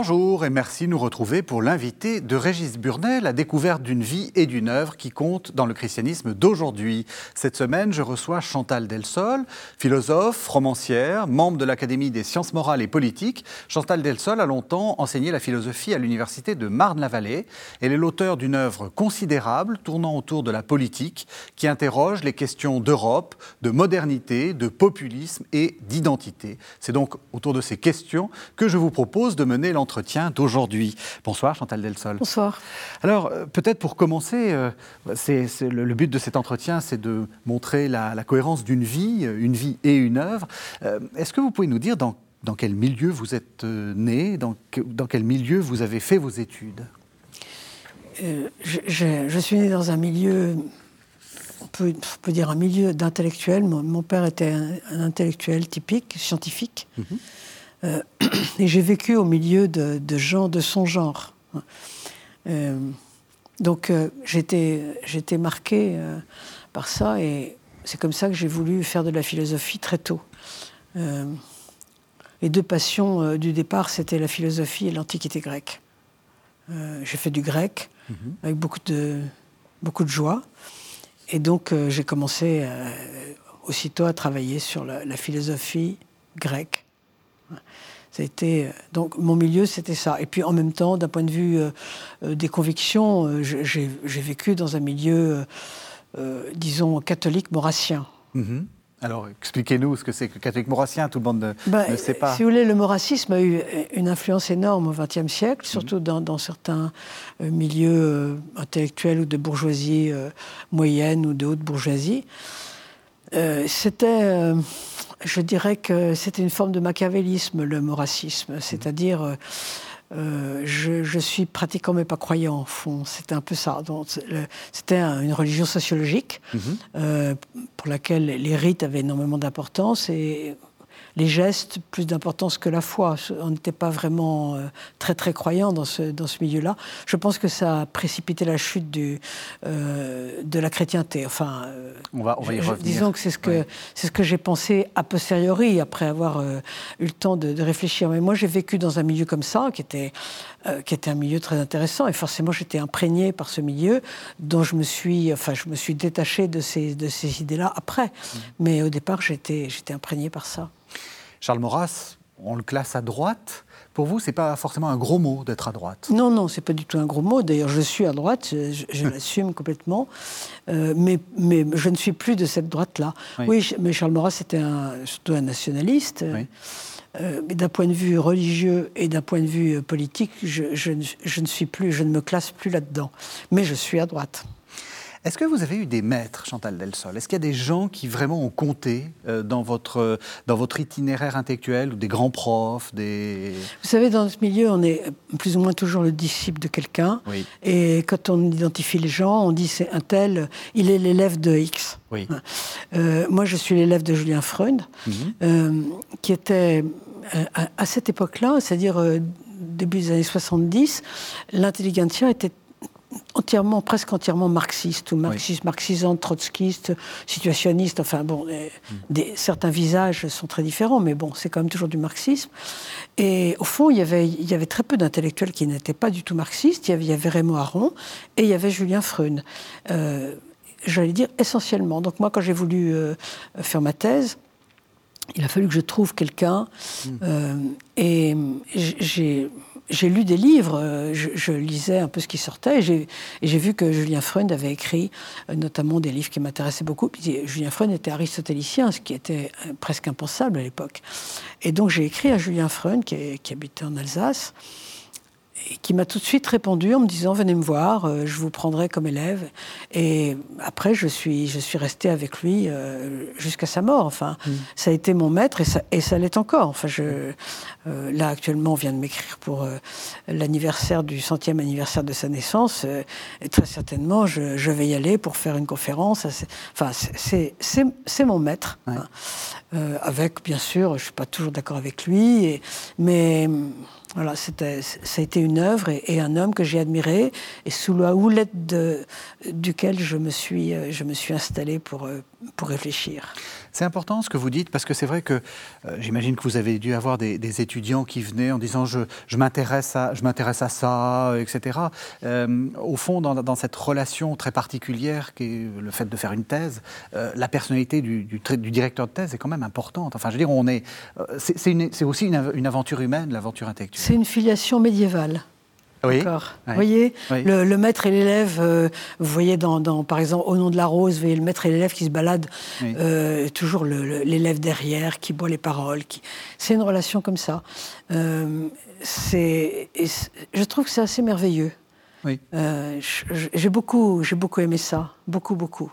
Bonjour et merci de nous retrouver pour l'invité de Régis Burnet, la découverte d'une vie et d'une œuvre qui compte dans le christianisme d'aujourd'hui. Cette semaine, je reçois Chantal Delsol, philosophe, romancière, membre de l'Académie des sciences morales et politiques. Chantal Delsol a longtemps enseigné la philosophie à l'université de Marne-la-Vallée. Elle est l'auteur d'une œuvre considérable tournant autour de la politique qui interroge les questions d'Europe, de modernité, de populisme et d'identité. C'est donc autour de ces questions que je vous propose de mener entretien d'aujourd'hui. Bonsoir Chantal Delsol. Bonsoir. Alors euh, peut-être pour commencer, euh, c'est, le, but de cet entretien, c'est de montrer la, cohérence d'une vie, euh, une vie et une œuvre. est-ce que vous pouvez nous dire dans, dans quel milieu vous êtes né, dans, dans, quel milieu vous avez fait vos études? Je, suis né dans un milieu on peut, peut, dire un milieu d'intellectuels. Mon, père était un, intellectuel typique, scientifique. Mhm. Euh, et j'ai vécu au milieu de, gens de son genre. Euh, donc euh, j'étais, j'étais marqué par ça et c'est comme ça que j'ai voulu faire de la philosophie très tôt. les deux passions du départ, c'était la philosophie et l'antiquité grecque. j'ai fait du grec mhm. avec beaucoup de, beaucoup de joie. Et donc j'ai commencé aussitôt à travailler sur la philosophie grecque été, euh, donc mon milieu, c'était ça. Et puis en même temps, d'un point de vue euh, euh, des convictions, j'ai vécu dans un milieu, disons, catholique maurassien. Mm-hmm. Alors, expliquez-nous ce que c'est que catholique maurassien, tout le monde ne, ben, sait pas. Si vous voulez, le maurassisme a eu une influence énorme au XXe siècle, mm-hmm. surtout dans, certains milieux intellectuels ou de bourgeoisie moyenne ou de haute bourgeoisie. C'était je dirais que c'était une forme de machiavélisme, le moracisme. C'est-à-dire, euh, euh, je, je, suis pratiquant mais pas croyant, au fond. C'était un peu ça. C'était une religion sociologique mhm. euh, pour laquelle les rites avaient énormément d'importance et les gestes plus d'importance que la foi. On n'était pas vraiment euh, très très croyant dans ce, dans ce milieu-là. Je pense que ça a précipité la chute du, euh, de la chrétienté. Enfin, euh, on va, on va y revenir. Disons que c'est ce que, c'est ce que j'ai pensé a posteriori, après avoir eu le temps de, de, réfléchir. Mais moi, j'ai vécu dans un milieu comme ça, qui était, qui était un milieu très intéressant, et forcément, j'étais imprégné par ce milieu, dont je me suis, enfin, je me suis détaché de ces, de ces idées-là après. Mmh. Mais au départ, j'étais, j'étais imprégné par ça. Charles Maurras, on le classe à droite. Pour vous, c'est pas forcément un gros mot d'être à droite. Non, non, c'est pas du tout un gros mot. D'ailleurs, je suis à droite, je, l'assume complètement, euh, mais, mais je ne suis plus de cette droite-là. Oui. mais Charles Maurras était un, surtout un nationaliste. Euh, d'un point de vue religieux et d'un point de vue politique, je, je, ne suis plus, je ne me classe plus là-dedans. Mais je suis à droite. Est-ce que vous avez eu des maîtres, Chantal Delsol Est-ce qu'il y a des gens qui vraiment ont compté euh, dans, votre, dans votre itinéraire intellectuel, ou des grands profs des... Vous savez, dans ce milieu, on est plus ou moins toujours le disciple de quelqu'un. Et quand on identifie les gens, on dit c'est un tel, il est l'élève de X. Oui. Euh, moi, je suis l'élève de Julien Freund, mhm. euh, qui était à, cette époque-là, c'est-à-dire début des années 70, l'intelligentsia était entièrement, presque entièrement marxiste, ou marxiste, marxisante, trotskiste, situationniste, enfin bon, des, certains visages sont très différents, mais bon, c'est quand même toujours du marxisme. Et au fond, il y avait, il y avait très peu d'intellectuels qui n'étaient pas du tout marxistes. Il y avait, il y avait Raymond Aron et il y avait Julien Freund. Euh, J'allais dire essentiellement. Donc moi, quand j'ai voulu euh, faire ma thèse, il a fallu que je trouve quelqu'un. Euh, et j'ai j'ai lu des livres, euh, je, lisais un peu ce qui sortait, et j'ai vu que Julien Freund avait écrit euh, notamment des livres qui m'intéressaient beaucoup. Julien Freund était aristotélicien, ce qui était euh, presque impensable à l'époque. Et donc j'ai écrit à Julien Freund, qui, qui habitait en Alsace, qui m'a tout de suite répondu en me disant venez me voir, euh, je vous prendrai comme élève. Et après, je suis, je suis restée avec lui euh, jusqu'à sa mort. Enfin, mm. ça a été mon maître et ça, et ça l'est encore. Enfin, je, euh, là, actuellement, on vient de m'écrire pour l'anniversaire du centième anniversaire de sa naissance. et très certainement, je, je, vais y aller pour faire une conférence. Enfin, c'est mon maître. Hein. avec, bien sûr, je ne suis pas toujours d'accord avec lui, et, mais Voilà, ça a été une œuvre et, un homme que j'ai admiré et sous la houlette duquel je me suis, je suis installé pour, pour réfléchir. C'est important ce que vous dites, parce que c'est vrai que euh, j'imagine que vous avez dû avoir des, étudiants qui venaient en disant je, je m'intéresse à, à ça, etc. Euh, au fond, dans, cette relation très particulière qui est le fait de faire une thèse, euh, la personnalité du, du, directeur de thèse est quand même importante. Enfin, je veux dire, on est, c'est aussi une, une aventure humaine, l'aventure intellectuelle. C'est une filiation médiévale. Oui. Vous voyez, Le, maître et l'élève, euh, vous voyez dans, par exemple, Au nom de la rose, vous voyez le maître et l'élève qui se baladent, euh, toujours l'élève derrière, qui boit les paroles. Qui... C'est une relation comme ça. Euh, je trouve que c'est assez merveilleux. Oui. j'ai beaucoup, beaucoup aimé ça, beaucoup, beaucoup.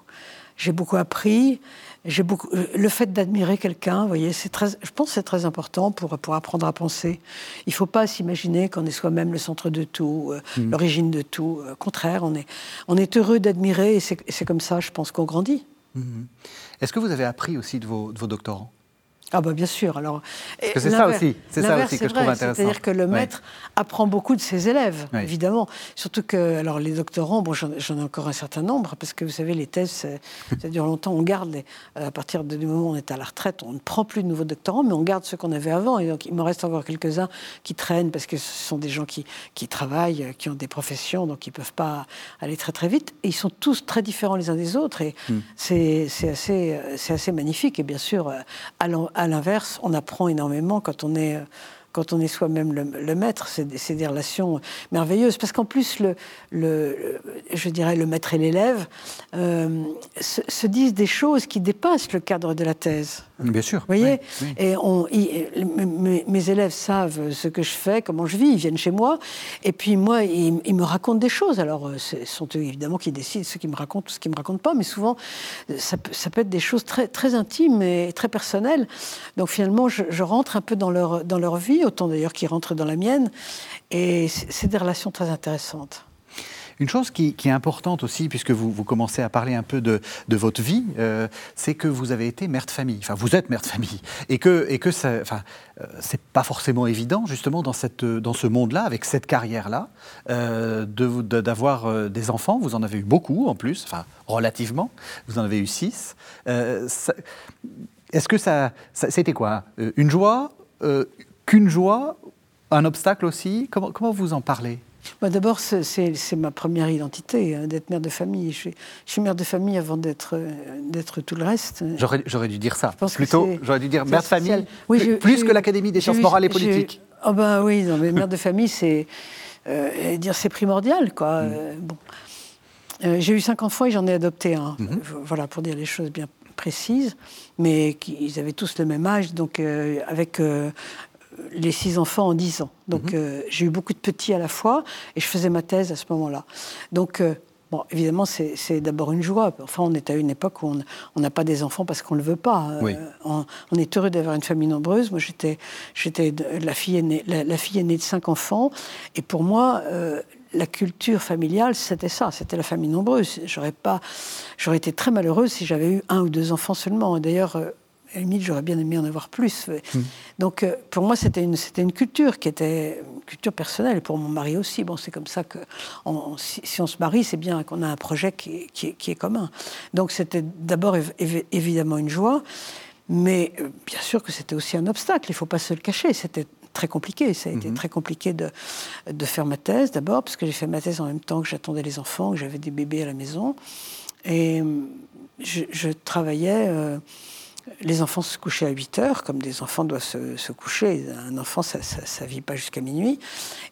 J'ai beaucoup appris j'ai beaucoup, euh, le fait d'admirer quelqu'un, vous voyez, c'est très, je pense que c'est très important pour, pour apprendre à penser. Il ne faut pas s'imaginer qu'on est soi-même le centre de tout, euh, mmh. l'origine de tout. Au contraire, on est, on est heureux d'admirer et c'est comme ça, je pense, qu'on grandit. Mmh. Est-ce que vous avez appris aussi de vos, de vos doctorants? Ah bah bien sûr. Alors, Parce que c'est ça aussi, c'est ça aussi que je trouve intéressant. C'est-à-dire que le maître apprend beaucoup de ses élèves, évidemment. Surtout que, alors les doctorants, bon, j'en ai encore un certain nombre, parce que vous savez, les thèses, ça dure longtemps. On garde, les, à partir du moment où on est à la retraite, on ne prend plus de nouveaux doctorants, mais on garde ceux qu'on avait avant. Et donc, il me reste encore quelques-uns qui traînent, parce que ce sont des gens qui, qui travaillent, qui ont des professions, donc ils ne peuvent pas aller très très vite. Et ils sont tous très différents les uns des autres, et hmm. c'est assez, assez magnifique. Et bien sûr, allant à l'inverse, on apprend énormément quand on est quand on est soi-même le, maître, c'est des, relations merveilleuses. Parce qu'en plus, le, le, je dirais, le maître et l'élève euh, se, disent des choses qui dépassent le cadre de la thèse. Bien sûr. Vous voyez Et on, mes, élèves savent ce que je fais, comment je vis, ils viennent chez moi. Et puis moi, ils, me racontent des choses. Alors, euh, ce sont eux, évidemment, qui décident ce qu'ils me racontent ou ce qu'ils ne me racontent pas. Mais souvent, ça, ça, peut être des choses très, très intimes et très personnelles. Donc finalement, je, je rentre un peu dans leur, dans leur vie autant d'ailleurs qui rentre dans la mienne. Et c'est des relations très intéressantes. Une chose qui, est importante aussi, puisque vous, vous, commencez à parler un peu de, votre vie, euh, c'est que vous avez été mère de famille. Enfin, vous êtes mère de famille. Et que, et que ça, enfin, euh, c'est pas forcément évident, justement, dans, cette, dans ce monde-là, avec cette carrière-là, euh, d'avoir des enfants. Vous en avez eu beaucoup, en plus, enfin, relativement. Vous en avez eu six. Est-ce que ça, c'était quoi? Une joie? Qu'une joie, un obstacle aussi comment, comment vous en parlez? Bah, D'abord, c'est ma première identité, hein, d'être mère de famille. Je suis, mère de famille avant d'être tout le reste. J'aurais dû dire ça. Plutôt, j'aurais dû dire mère de famille, plus, que l'Académie des sciences morales et politiques. Oh ben oui, non, mais mère de famille, c'est euh, dire c'est primordial, quoi. Mm. Euh, bon. Euh, j'ai eu cinq enfants et j'en ai adopté un. Mm-hmm. Voilà, pour dire les choses bien précises. Mais ils avaient tous le même âge, donc avec les six enfants en dix ans. Donc mhm. euh, j'ai eu beaucoup de petits à la fois et je faisais ma thèse à ce moment-là. Donc euh, Bon, évidemment, c'est d'abord une joie. Enfin, on est à une époque où on n'a pas des enfants parce qu'on ne le veut pas. Euh, on, est heureux d'avoir une famille nombreuse. Moi, j'étais la, fille aînée, la, fille aînée de cinq enfants. Et pour moi, la culture familiale, c'était ça, c'était la famille nombreuse. J'aurais pas, j'aurais été très malheureuse si j'avais eu un ou deux enfants seulement. D'ailleurs, à la limite, j'aurais bien aimé en avoir plus. Mmh. Donc, euh, pour moi, c'était une, c'était une culture qui était une culture personnelle. Pour mon mari aussi. Bon, c'est comme ça que si, on se marie, c'est bien qu'on a un projet qui, qui, est commun. Donc, c'était d'abord évidemment une joie, mais euh, bien sûr que c'était aussi un obstacle. Il ne faut pas se le cacher. C'était très compliqué. Ça a été mmh. très compliqué de, de faire ma thèse d'abord, parce que j'ai fait ma thèse en même temps que j'attendais les enfants, que j'avais des bébés à la maison. Et je, travaillais. Euh, les enfants se couchaient à 8 heures, comme des enfants doivent se, coucher. Un enfant, ça ne vit pas jusqu'à minuit.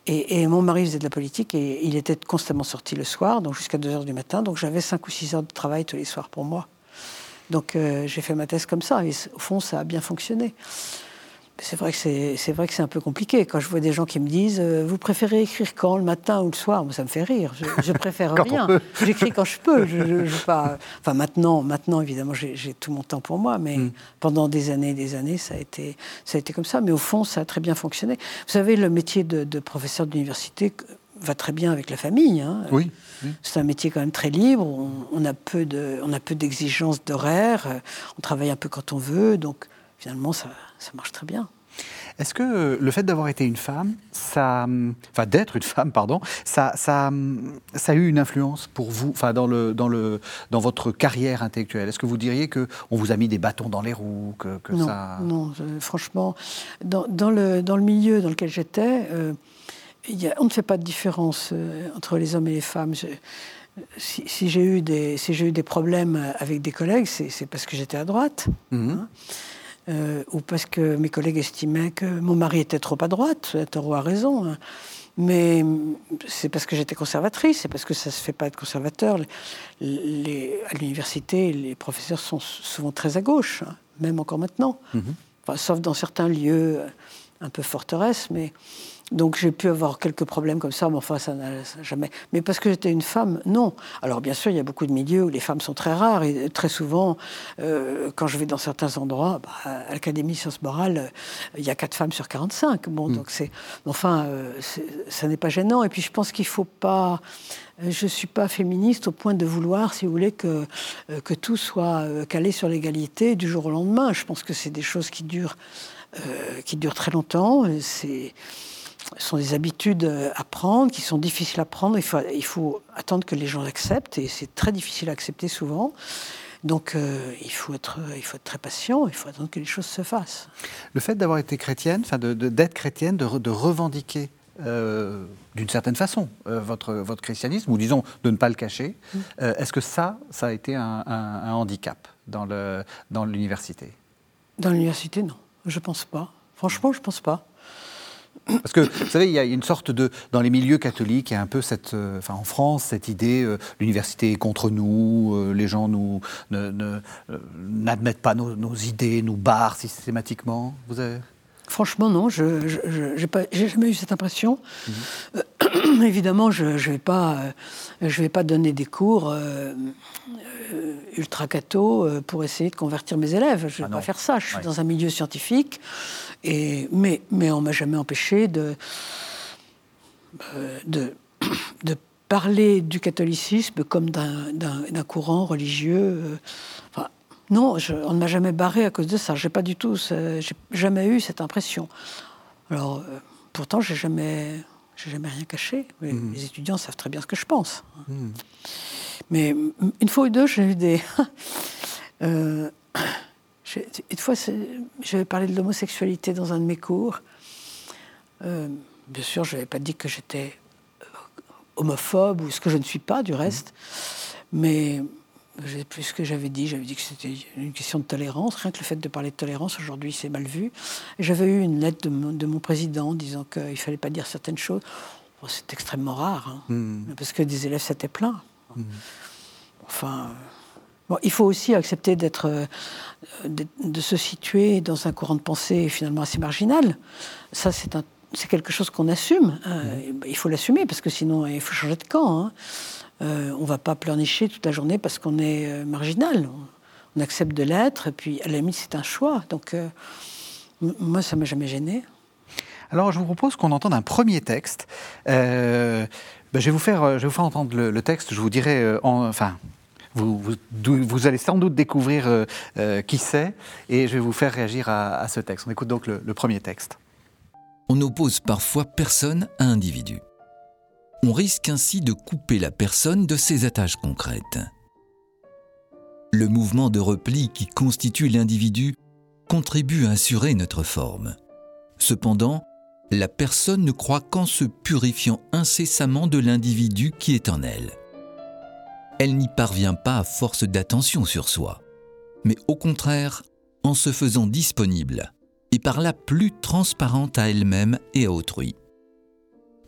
Et, mon mari faisait de la politique et il était constamment sorti le soir, donc jusqu'à 2 heures du matin. Donc j'avais 5 ou 6 heures de travail tous les soirs pour moi. Donc euh, j'ai fait ma thèse comme ça. Et au fond, ça a bien fonctionné. C'est vrai que c'est vrai que c'est un peu compliqué quand je vois des gens qui me disent euh, vous préférez écrire quand le matin ou le soir? Moi, ça me fait rire. Je, préfère rien. J'écris quand je peux. Je, pas. Enfin maintenant, maintenant évidemment, j'ai tout mon temps pour moi, mais mm. pendant des années, et des années, ça a été ça a été comme ça. Mais au fond, ça a très bien fonctionné. Vous savez, le métier de, professeur d'université va très bien avec la famille. Hein. Oui. C'est un métier quand même très libre. On, on a peu de, on a peu d'exigences d'horaire. On travaille un peu quand on veut, donc finalement, ça, ça marche très bien. Est-ce que le fait d'avoir été une femme, ça, enfin d'être une femme, pardon, ça, ça, ça, a eu une influence pour vous, enfin dans le, dans le, dans votre carrière intellectuelle? Est-ce que vous diriez que on vous a mis des bâtons dans les roues, que, non, ça Non, franchement, dans, dans, le, dans le milieu dans lequel j'étais, euh, on ne fait pas de différence euh, entre les hommes et les femmes. si, j'ai eu des, si j'ai eu des problèmes avec des collègues, c'est parce que j'étais à droite. Mhm. Hein. Euh, ou parce que mes collègues estimaient que mon mari était trop à droite. Taureau a raison. Hein. Mais c'est parce que j'étais conservatrice, c'est parce que ça ne se fait pas être conservateur. Les, à l'université, les professeurs sont souvent très à gauche, hein, même encore maintenant. Mhm. sauf dans certains lieux un peu forteresses, mais donc j'ai pu avoir quelques problèmes comme ça, mais enfin ça n'a jamais. Mais parce que j'étais une femme, non. Alors bien sûr, il y a beaucoup de milieux où les femmes sont très rares et très souvent, euh, quand je vais dans certains endroits, bah, à l'Académie Sciences Morales, euh, il y a quatre femmes sur 45. Bon, mm. donc c'est. Enfin, euh, ça n'est pas gênant. Et puis je pense qu'il faut pas. Je ne suis pas féministe au point de vouloir, si vous voulez, que, que tout soit calé sur l'égalité du jour au lendemain. Je pense que c'est des choses qui durent, qui durent très longtemps. C'est ce sont des habitudes à prendre, qui sont difficiles à prendre. Il faut, il faut attendre que les gens l'acceptent, et c'est très difficile à accepter souvent. Donc euh, il, faut être, il faut être très patient, il faut attendre que les choses se fassent. Le fait d'avoir été chrétienne, enfin d'être de, d'être chrétienne, de, de revendiquer euh, d'une certaine façon euh, votre, votre christianisme, ou disons de ne pas le cacher, mm. est-ce que ça, ça a été un, un, un handicap dans l'université? Dans l'université, non. Je ne pense pas. Franchement, je ne pense pas. Parce que, vous savez, il y a une sorte de... Dans les milieux catholiques, il y a un peu cette... Euh, enfin, en France, cette idée, euh, l'université est contre nous, euh, les gens nous n'admettent pas nos, idées, nous barrent systématiquement. Vous avez... Franchement, non, je n'ai jamais eu cette impression. Mhm. évidemment, je ne vais, pas, je vais pas donner des cours ultra catho pour essayer de convertir mes élèves. Je ne vais ah pas faire ça. Je suis dans un milieu scientifique mais, mais on m'a jamais empêché de, euh, de, de, parler du catholicisme comme d'un courant religieux. Euh, non, on ne m'a jamais barré à cause de ça. J'ai pas du tout, j'ai jamais eu cette impression. Alors, euh, pourtant, j'ai jamais, j'ai jamais rien caché. Mmh. Les étudiants savent très bien ce que je pense. Mmh. Mais une fois ou deux, j'ai eu des. Une fois, j'avais parlé de l'homosexualité dans un de mes cours. Euh, bien sûr, je n'avais pas dit que j'étais homophobe ou ce que je ne suis pas du reste, mais plus ce que j'avais dit. J'avais dit que c'était une question de tolérance. Rien que le fait de parler de tolérance aujourd'hui, c'est mal vu. J'avais eu une lettre de mon, président disant qu'il ne fallait pas dire certaines choses. c'est extrêmement rare, hein, mmh. parce que des élèves s'étaient plaints. Mmh. Enfin il faut aussi accepter d'être, euh, de, se situer dans un courant de pensée finalement assez marginal. Ça, c'est, quelque chose qu'on assume. Hein. Mmh. Il faut l'assumer parce que sinon, il faut changer de camp. Hein. Euh, on ne va pas pleurnicher toute la journée parce qu'on est euh, marginal. On, accepte de l'être et puis à la limite, c'est un choix. Donc, moi, ça m'a jamais gêné. Alors, je vous propose qu'on entende un premier texte. Ben, je, vais vous faire, je vais vous faire entendre le, texte. Je vous dirai, enfin, vous, allez sans doute découvrir euh, euh, qui c'est et je vais vous faire réagir à, ce texte. On écoute donc le, le premier texte. On oppose parfois personne à individu. On risque ainsi de couper la personne de ses attaches concrètes. Le mouvement de repli qui constitue l'individu contribue à assurer notre forme. Cependant, la personne ne croit qu'en se purifiant incessamment de l'individu qui est en elle elle n'y parvient pas à force d'attention sur soi, mais au contraire en se faisant disponible et par là plus transparente à elle-même et à autrui.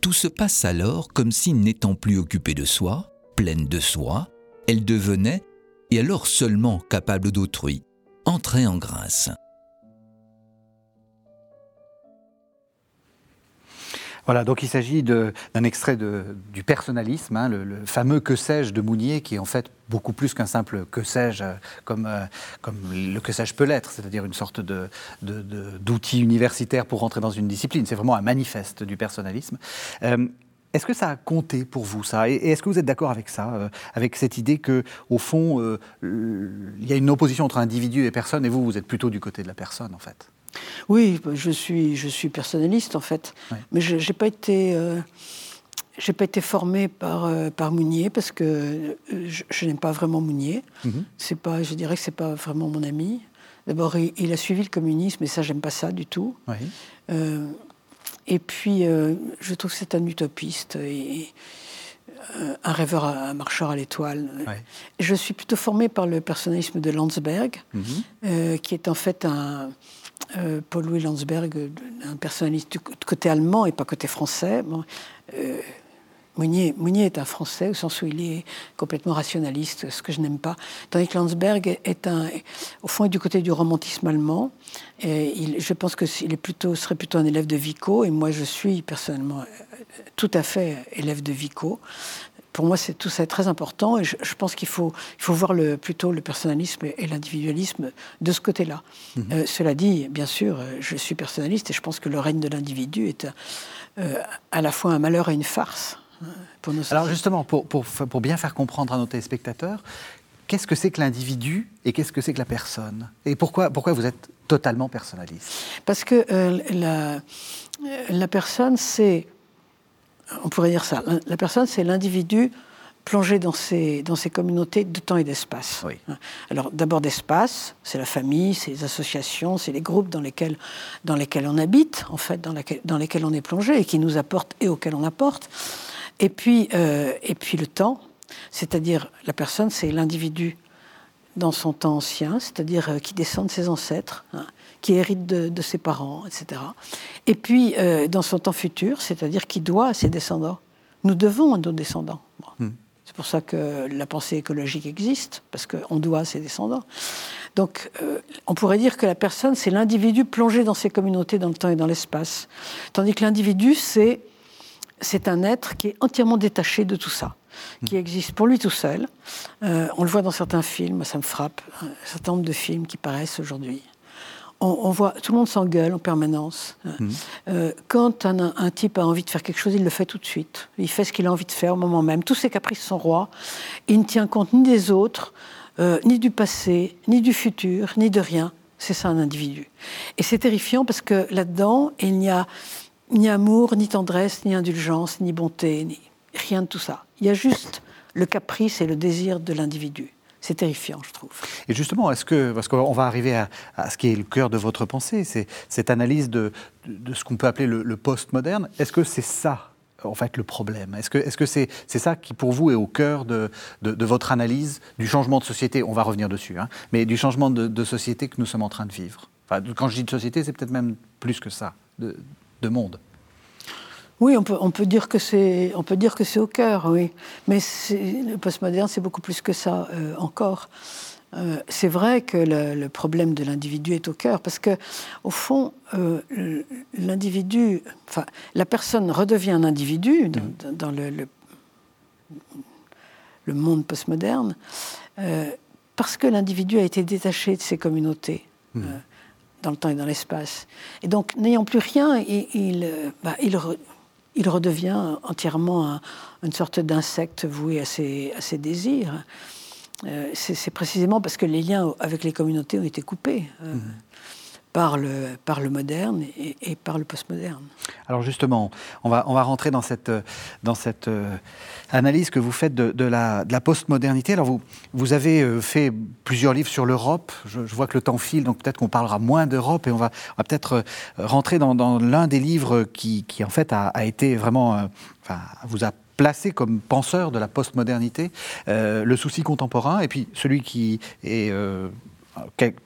Tout se passe alors comme si n'étant plus occupée de soi, pleine de soi, elle devenait, et alors seulement capable d'autrui, entrer en grâce. Voilà, donc il s'agit d'un extrait du personnalisme, hein, le, fameux que sais-je de Mounier, qui est en fait beaucoup plus qu'un simple que sais-je, euh, comme, euh, comme le que sais-je peut l'être, c'est-à-dire une sorte d'outil universitaire pour rentrer dans une discipline. C'est vraiment un manifeste du personnalisme. Euh, est-ce que ça a compté pour vous, ça? Et est-ce que vous êtes d'accord avec ça, avec cette idée que, au fond, il y a une opposition entre individu et personne, et vous, vous êtes plutôt du côté de la personne, en fait? Oui, je suis, je suis personnaliste en fait. Mais je n'ai pas été... J'ai pas été formée par, euh, par Mounier parce que euh, je, n'aime pas vraiment Mounier. Mhm. C'est pas, je dirais que c'est pas vraiment mon ami. D'abord, il, a suivi le communisme, et ça, j'aime pas ça du tout. Euh, et puis, je trouve que c'est un utopiste et un rêveur, un marcheur à l'étoile. Je suis plutôt formée par le personnalisme de Landsberg, mhm. qui est en fait un Paul-Louis Landsberg, un personnaliste côté allemand et pas côté français. Bon, Mounier, est un Français au sens où il est complètement rationaliste, ce que je n'aime pas. Tandis que Landsberg est un, au fond, est du côté du romantisme allemand. Il, je pense qu'il est plutôt, serait plutôt un élève de Vico, et moi je suis personnellement tout à fait élève de Vico. Pour moi, c'est tout ça est très important, et je, pense qu'il faut, il faut voir le, plutôt le personnalisme et l'individualisme de ce côté-là. Mhm. Euh, cela dit, bien sûr, je suis personnaliste, et je pense que le règne de l'individu est euh, à la fois un malheur et une farce. Alors justement, pour, pour, pour, bien faire comprendre à nos téléspectateurs, qu'est-ce que c'est que l'individu et qu'est-ce que c'est que la personne? Et pourquoi, pourquoi vous êtes totalement personnaliste? Parce que euh, la, la personne, c'est... On pourrait dire ça. La personne, c'est l'individu plongé dans ces, dans ces communautés de temps et d'espace. Oui. Alors d'abord d'espace, c'est la famille, c'est les associations, c'est les groupes dans lesquels, dans lesquels on habite, en fait, dans, dans lesquels on est plongé et qui nous apportent et auxquels on apporte. Et puis, euh, et puis le temps, c'est-à-dire la personne, c'est l'individu dans son temps ancien, c'est-à-dire euh, qui descend de ses ancêtres, hein, qui hérite de, ses parents, etc. Et puis euh, dans son temps futur, c'est-à-dire qui doit à ses descendants. Nous devons à nos descendants. Hmm. C'est pour ça que la pensée écologique existe, parce qu'on doit à ses descendants. Donc, on pourrait dire que la personne, c'est l'individu plongé dans ses communautés, dans le temps et dans l'espace. Tandis que l'individu, c'est c'est un être qui est entièrement détaché de tout ça, qui hmm. existe pour lui tout seul. Euh, on le voit dans certains films, ça me frappe, un certain nombre de films qui paraissent aujourd'hui. On, voit, tout le monde s'engueule en permanence. Hmm. Euh, quand un, type a envie de faire quelque chose, il le fait tout de suite. Il fait ce qu'il a envie de faire au moment même. Tous ses caprices sont rois. Il ne tient compte ni des autres, euh, ni du passé, ni du futur, ni de rien. C'est ça un individu. Et c'est terrifiant parce que là-dedans, il n'y a ni amour, ni tendresse, ni indulgence, ni bonté, ni rien de tout ça. Il y a juste le caprice et le désir de l'individu. C'est terrifiant, je trouve. Et justement, est-ce que, parce qu'on va arriver à, ce qui est le cœur de votre pensée, c'est cette analyse de, ce qu'on peut appeler le, post-moderne, est-ce que c'est ça, en fait, le problème? Est-ce que c'est -ce ça qui, pour vous, est au cœur de, de, votre analyse du changement de société? On va revenir dessus, hein, mais du changement de, société que nous sommes en train de vivre. Enfin, quand je dis de société, c'est peut-être même plus que ça, de monde. Oui, on peut, on peut dire que c'est, on peut dire que c'est au cœur, oui. Mais le postmoderne, c'est beaucoup plus que ça euh, encore. Euh, c'est vrai que le, problème de l'individu est au cœur, parce que au fond, euh, l'individu, enfin, la personne redevient un individu dans, mmh. le, le, monde postmoderne, parce que l'individu a été détaché de ses communautés. Mmh dans le temps et dans l'espace. Et donc, n'ayant plus rien, il, il, bah, il, redevient entièrement une sorte d'insecte voué à ses, désirs. Euh, c'est précisément parce que les liens avec les communautés ont été coupés. Euh, mmh par le, moderne et, par le postmoderne. Alors justement, on va, on va rentrer dans cette, dans cette euh, analyse que vous faites de, la, de la postmodernité. Alors vous, vous avez euh, fait plusieurs livres sur l'Europe. Je, vois que le temps file, donc peut-être qu'on parlera moins d'Europe et on va, peut-être euh, rentrer dans, l'un des livres qui, qui, en fait a, été vraiment, vous a placé comme penseur de la postmodernité, le souci contemporain, et puis celui qui est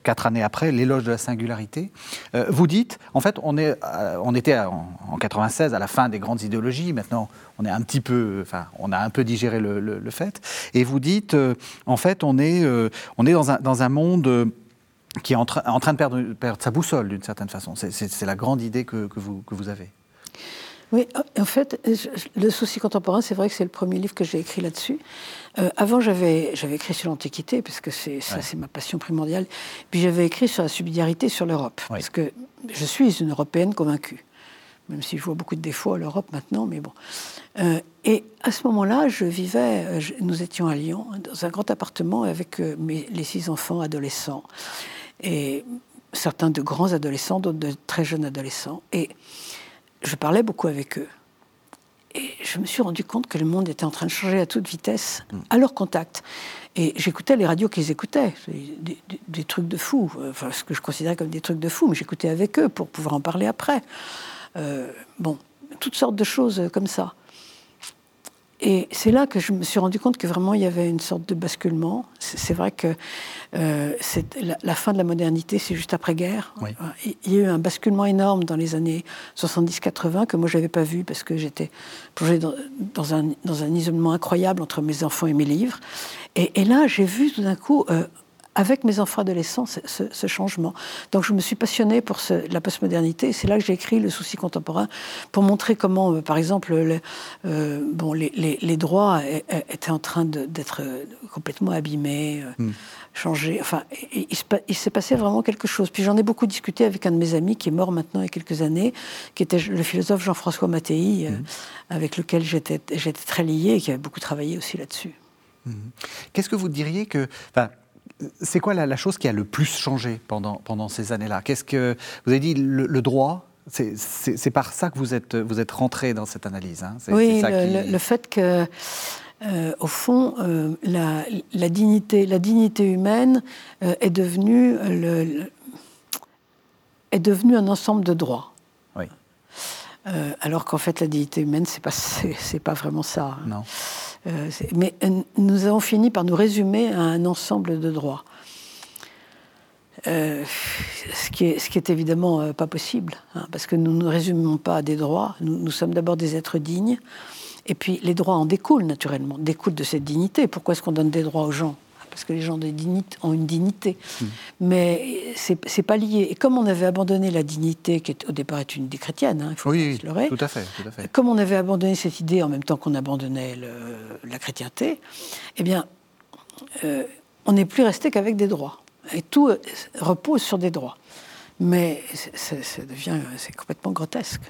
quatre années après, l'éloge de la singularité. Euh, vous dites, en fait, on, est, euh, on était en, 96 à la fin des grandes idéologies. Maintenant, on est un petit peu, enfin, on a un peu digéré le, fait. Et vous dites, euh, en fait, on est, on est dans, un, dans un monde qui est en, en train de perdre, perdre sa boussole d'une certaine façon. C'est la grande idée que, que, vous, que vous avez. Oui, en fait, le souci contemporain, c'est vrai que c'est le premier livre que j'ai écrit là-dessus. Euh, avant, j'avais, j'avais écrit sur l'Antiquité, parce que c'est, ça, c'est ma passion primordiale. Puis j'avais écrit sur la subsidiarité sur l'Europe, parce que je suis une Européenne convaincue. Même si je vois beaucoup de défauts à l'Europe maintenant, mais bon. Euh, et à ce moment-là, je vivais, euh, nous étions à Lyon, dans un grand appartement avec mes, les six enfants adolescents. Et certains de grands adolescents, d'autres de très jeunes adolescents. Et je parlais beaucoup avec eux. Et je me suis rendu compte que le monde était en train de changer à toute vitesse, mm. à leur contact. Et j'écoutais les radios qu'ils écoutaient, des, trucs de fous, enfin ce que je considérais comme des trucs de fous, mais j'écoutais avec eux pour pouvoir en parler après. Euh, bon, toutes sortes de choses comme ça. Et c'est là que je me suis rendu compte que vraiment il y avait une sorte de basculement. C'est vrai que euh, la, fin de la modernité, c'est juste après-guerre. Il y a eu un basculement énorme dans les années 70-80 que moi je n'avais pas vu parce que j'étais plongée dans, un, dans, un, isolement incroyable entre mes enfants et mes livres. Et, là, j'ai vu tout d'un coup euh, avec mes enfants adolescents ce, changement. Donc je me suis passionnée pour la postmodernité. C'est là que j'ai écrit Le souci contemporain pour montrer comment, euh, par exemple, euh, bon, les, droits étaient en train d'être euh, complètement abîmés, hmm. changés. Enfin, il, s'est passé vraiment quelque chose. Puis j'en ai beaucoup discuté avec un de mes amis qui est mort maintenant il y a quelques années, qui était le philosophe Jean-François Mattei, hmm. avec lequel j'étais très liée et qui avait beaucoup travaillé aussi là-dessus. Hmm. Qu'est-ce que vous diriez que c'est quoi la, chose qui a le plus changé pendant, pendant ces années-là? Qu'est-ce que vous avez dit le, droit c'est par ça que vous êtes, vous êtes rentré dans cette analyse. Hein? Oui, le, fait que, euh, au fond, euh, la, dignité, la dignité humaine euh, est, devenue le, est devenue un ensemble de droits. Oui. alors qu'en fait, la dignité humaine, c'est pas, pas vraiment ça. Non. Euh, mais euh, nous avons fini par nous résumer à un ensemble de droits. Euh, ce, qui est, évidemment pas possible, hein, parce que nous ne résumons pas à des droits, nous, sommes d'abord des êtres dignes, et puis les droits en découlent naturellement, découlent de cette dignité. Pourquoi est-ce qu'on donne des droits aux gens? Parce que les gens ont une dignité. Mmh. Mais c'est n'est pas lié. Et comme on avait abandonné la dignité, qui au départ est une idée chrétienne, hein, il faut oui, se leurrer, tout à, fait, tout à fait. Comme on avait abandonné cette idée en même temps qu'on abandonnait la chrétienté, eh bien, euh, on n'est plus resté qu'avec des droits. Et tout euh, repose sur des droits. Mais ça devient, c'est complètement grotesque.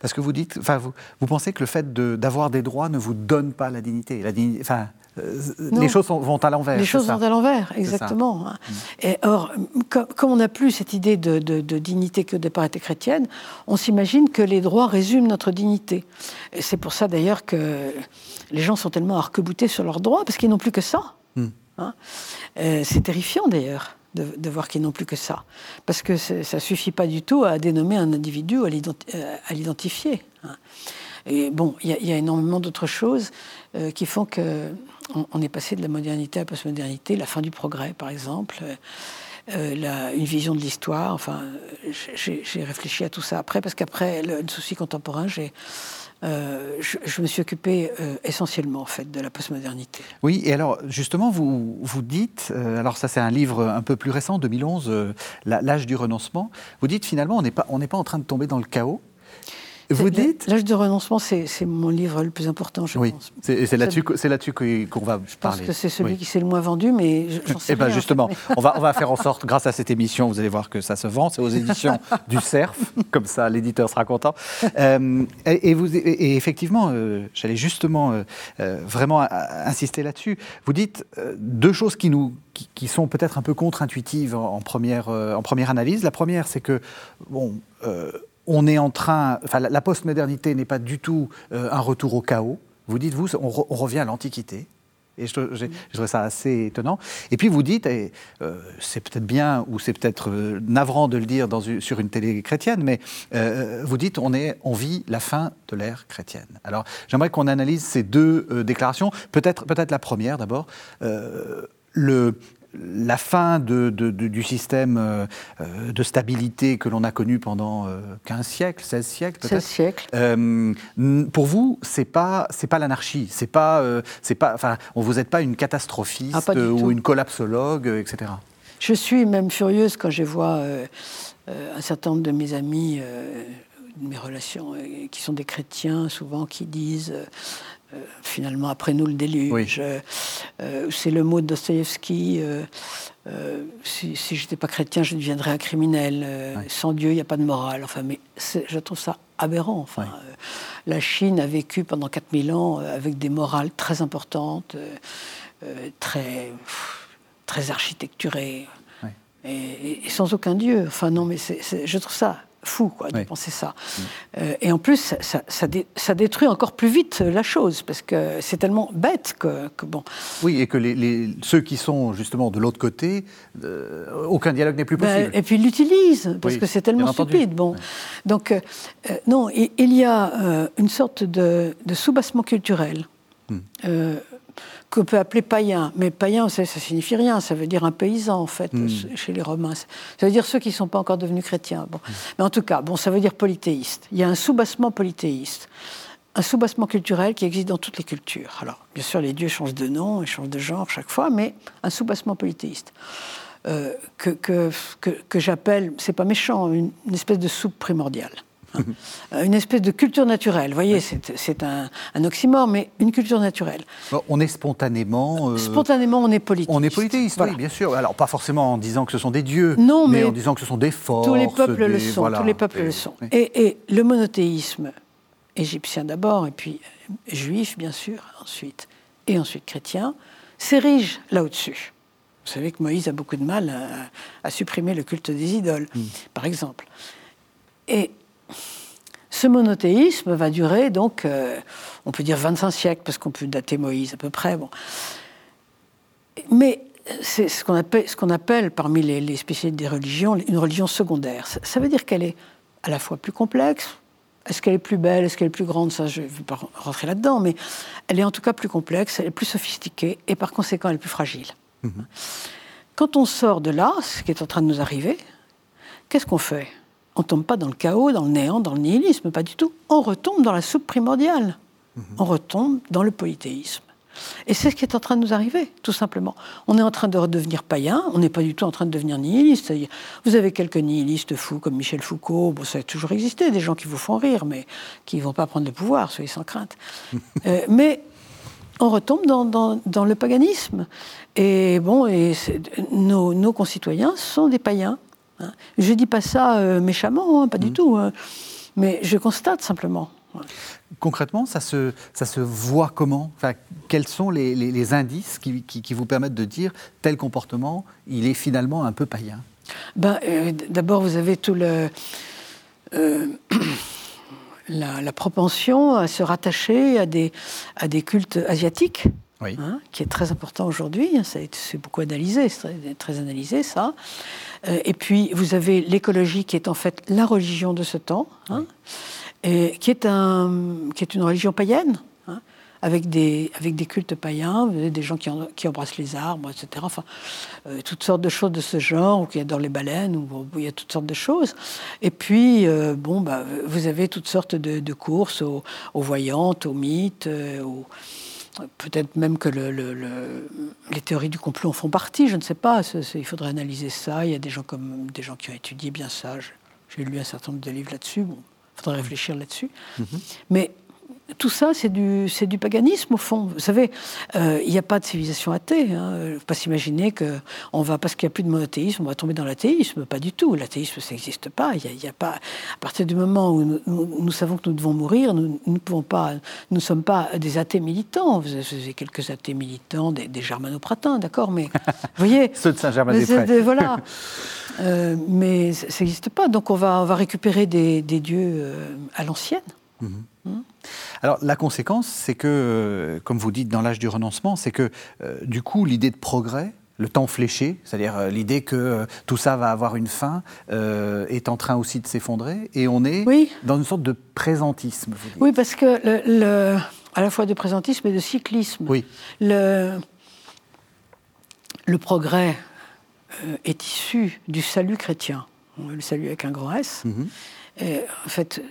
Parce que vous dites, enfin, vous, vous pensez que le fait d'avoir des droits ne vous donne pas la dignité. La dignité enfin, euh, les choses vont à l'envers. Les choses vont à l'envers, exactement. Mm. Et or, comme, on n'a plus cette idée de, dignité au départ était chrétienne, on s'imagine que les droits résument notre dignité. Et c'est pour ça d'ailleurs que les gens sont tellement arc-boutés sur leurs droits, parce qu'ils n'ont plus que ça. Mm. Hein. Euh, c'est terrifiant d'ailleurs. De, voir qu'ils n'ont plus que ça. Parce que ça ne suffit pas du tout à dénommer un individu, à euh, l'identifier. Hein. Et bon, il y, a énormément d'autres choses qui font que on, est passé de la modernité à la postmodernité, la fin du progrès, par exemple. Euh, euh, une vision de l'histoire. Enfin, j'ai réfléchi à tout ça après, parce qu'après le, souci contemporain, j'ai euh, je, me suis occupé essentiellement en fait de la postmodernité. Oui, et alors justement, vous, vous dites, alors ça c'est un livre un peu plus récent, 2011, L'âge du renoncement, vous dites finalement on n'est pas, on pas en train de tomber dans le chaos, vous dites L'âge de renoncement, c'est mon livre le plus important, je oui. pense. C'est là-dessus là qu'on va parler. Je pense que c'est celui qui s'est le moins vendu, mais j'en sais Eh bien, justement, on, va, on va faire en sorte, grâce à cette émission, vous allez voir que ça se vend. C'est aux éditions du CERF, comme ça, l'éditeur sera content. Euh, et, vous, et effectivement, euh, j'allais justement euh, vraiment insister là-dessus. Vous dites deux choses qui nous qui, sont peut-être un peu contre-intuitives en, première, en première analyse. La première, c'est que, bon, on est en train, enfin, la, postmodernité n'est pas du tout euh, un retour au chaos. Vous dites, vous, on, revient à l'Antiquité. Et je, trouve ça assez étonnant. Et puis vous dites, et euh, c'est peut-être bien ou c'est peut-être euh, navrant de le dire sur une télé chrétienne, mais vous dites, on, est, on vit la fin de l'ère chrétienne. Alors j'aimerais qu'on analyse ces deux déclarations. Peut-être peut la première d'abord. La fin du système euh, euh, de stabilité que l'on a connu pendant 15 euh, siècles, 16 siècles peut-être 16 siècles. pour vous, c'est pas c'est pas l'anarchie, c'est pas c'est pas enfin vous n'êtes pas une catastrophiste ah, ou une collapsologue, etc. Je suis même furieuse quand je vois un certain nombre de mes amis, de mes relations, qui sont des chrétiens souvent, qui disent finalement, après nous, le déluge. Euh, c'est le mot de Dostoïevski. Euh, si, si je n'étais pas chrétien, je deviendrais un criminel. Sans Dieu, il n'y a pas de morale. Enfin, mais je trouve ça aberrant. Enfin, la Chine a vécu pendant 4000 ans avec des morales très importantes, très, très architecturées. et, sans aucun Dieu. Enfin non, mais je trouve ça fou quoi, de penser ça. Mm. Euh, et en plus, ça, ça, détruit encore plus vite la chose, parce que c'est tellement bête que, bon. Oui, et que les, ceux qui sont justement de l'autre côté, euh, aucun dialogue n'est plus ben, possible. et puis ils l'utilisent, parce que c'est tellement stupide. Bon. Donc, euh, non, il, y a une sorte de, de soubassement culturel. Mm qu'on peut appeler païen. Mais païen, ça, ça signifie rien. Ça veut dire un paysan, en fait, hmm. chez les Romains. Ça veut dire ceux qui ne sont pas encore devenus chrétiens. Bon. Hmm. Mais en tout cas, bon, ça veut dire polythéiste. Il y a un soubassement polythéiste. Un soubassement culturel qui existe dans toutes les cultures. Alors, bien sûr, les dieux changent de nom, ils changent de genre chaque fois, mais un soubassement polythéiste. Euh, que, que, que, que j'appelle, c'est pas méchant, une espèce de soupe primordiale. Euh, une espèce de culture naturelle. Vous voyez, c'est un, un, oxymore, mais une culture naturelle. on est spontanément. Euh, spontanément, on est politique. On est polythéiste, oui, bien sûr. Alors, pas forcément en disant que ce sont des dieux, non, mais, en disant que ce sont des forces. Tous les peuples le sont. tous les peuples le sont. Et, et, le monothéisme, égyptien d'abord, et puis euh, juif, bien sûr, ensuite, et ensuite chrétien, s'érige là au-dessus. Vous savez que Moïse a beaucoup de mal à, supprimer le culte des idoles, hmm. par exemple. Et ce monothéisme va durer donc, euh, on peut dire 25 siècles, parce qu'on peut dater Moïse à peu près. Bon. Mais c'est ce qu'on appelle, ce qu'on appelle parmi les, spécialistes des religions une religion secondaire. Ça, veut dire qu'elle est à la fois plus complexe. Est-ce qu'elle est plus belle Est-ce qu'elle est plus grande? Ça, je ne vais pas rentrer là-dedans, mais elle est en tout cas plus complexe, elle est plus sophistiquée et par conséquent, elle est plus fragile. Mm-hmm. Quand on sort de là, ce qui est en train de nous arriver, qu'est-ce qu'on fait? On tombe pas dans le chaos, dans le néant, dans le nihilisme, pas du tout. On retombe dans la soupe primordiale. Mhm. On retombe dans le polythéisme. Et c'est ce qui est en train de nous arriver, tout simplement. On est en train de redevenir païen, on n'est pas du tout en train de devenir nihiliste. Vous avez quelques nihilistes fous comme Michel Foucault, bon, ça a toujours existé, des gens qui vous font rire, mais qui ne vont pas prendre le pouvoir, soyez sans crainte. Euh, mais on retombe dans, le paganisme. Et bon, et nos, nos concitoyens sont des païens. Je ne dis pas ça euh, méchamment, hein, pas du mmh. tout, hein. mais je constate simplement. Concrètement, ça se, ça se voit comment? Enfin, Quels sont les, indices qui, vous permettent de dire tel comportement, il est finalement un peu païen? Ben, euh, D'abord, vous avez tout le... Euh, la, propension à se rattacher à des, à des cultes asiatiques, qui est très important aujourd'hui. Ça c'est beaucoup analysé, c'est très analysé ça. Euh, et puis, vous avez l'écologie qui est en fait la religion de ce temps, hein, et qui, est un, qui est une religion païenne, hein, avec, des, avec des cultes païens, des gens qui, qui embrassent les arbres, etc. Enfin, euh, toutes sortes de choses de ce genre, ou qui adorent les baleines, ou, il y a toutes sortes de choses. Et puis, euh, bon, bah, vous avez toutes sortes de, courses aux, voyantes, aux mythes, aux Peut-être même que les théories du complot en font partie, je ne sais pas. il faudrait analyser ça. Il y a des gens, comme, des gens qui ont étudié bien ça. J'ai lu un certain nombre de livres là-dessus. Bon, il faudrait réfléchir là-dessus. Mm-hmm. Mais tout ça, c'est du, du paganisme au fond. Vous savez, euh, il n'y a pas de civilisation athée. Il hein. ne faut pas s'imaginer que on va, parce qu'il n'y a plus de monothéisme, on va tomber dans l'athéisme. Pas du tout. L'athéisme, ça n'existe pas. Il y, a, pas. À partir du moment où nous, savons que nous devons mourir, nous ne pouvons pas. Nous ne sommes pas des athées militants. Vous avez quelques athées militants, des, des germanopratins, d'accord, mais vous voyez. Ceux de Saint-Germain-des-Prés. Voilà. Euh, mais ça n'existe pas. Donc on va, on va récupérer des, dieux euh, à l'ancienne. Mhm. Hum. Alors la conséquence, c'est que, euh, comme vous dites dans l'âge du renoncement, c'est que euh, du coup l'idée de progrès, le temps fléché, c'est-à-dire euh, l'idée que tout ça va avoir une fin, est en train aussi de s'effondrer, et on est dans une sorte de présentisme. Oui, parce que le, à la fois de présentisme et de cyclisme. Oui. Le, le progrès est issu du salut chrétien, le salut avec un grand S. Mhm. Et, en fait,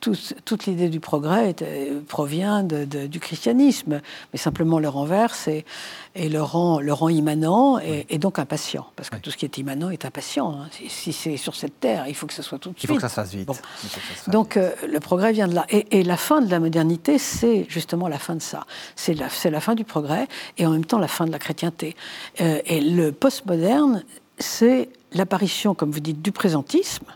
toute l'idée du progrès provient du christianisme, mais simplement le renverse et, et le, rend, le rend immanent et, donc impatient, parce que tout ce qui est immanent est impatient. Hein. Si, c'est sur cette terre, il faut que ça soit tout de suite. Il faut que ça se fasse vite. donc euh, le progrès vient de là. Et, la fin de la modernité, c'est justement la fin de ça. C'est la, la, fin du progrès et en même temps la fin de la chrétienté. Euh, et le postmoderne, c'est l'apparition, comme vous dites, du présentisme,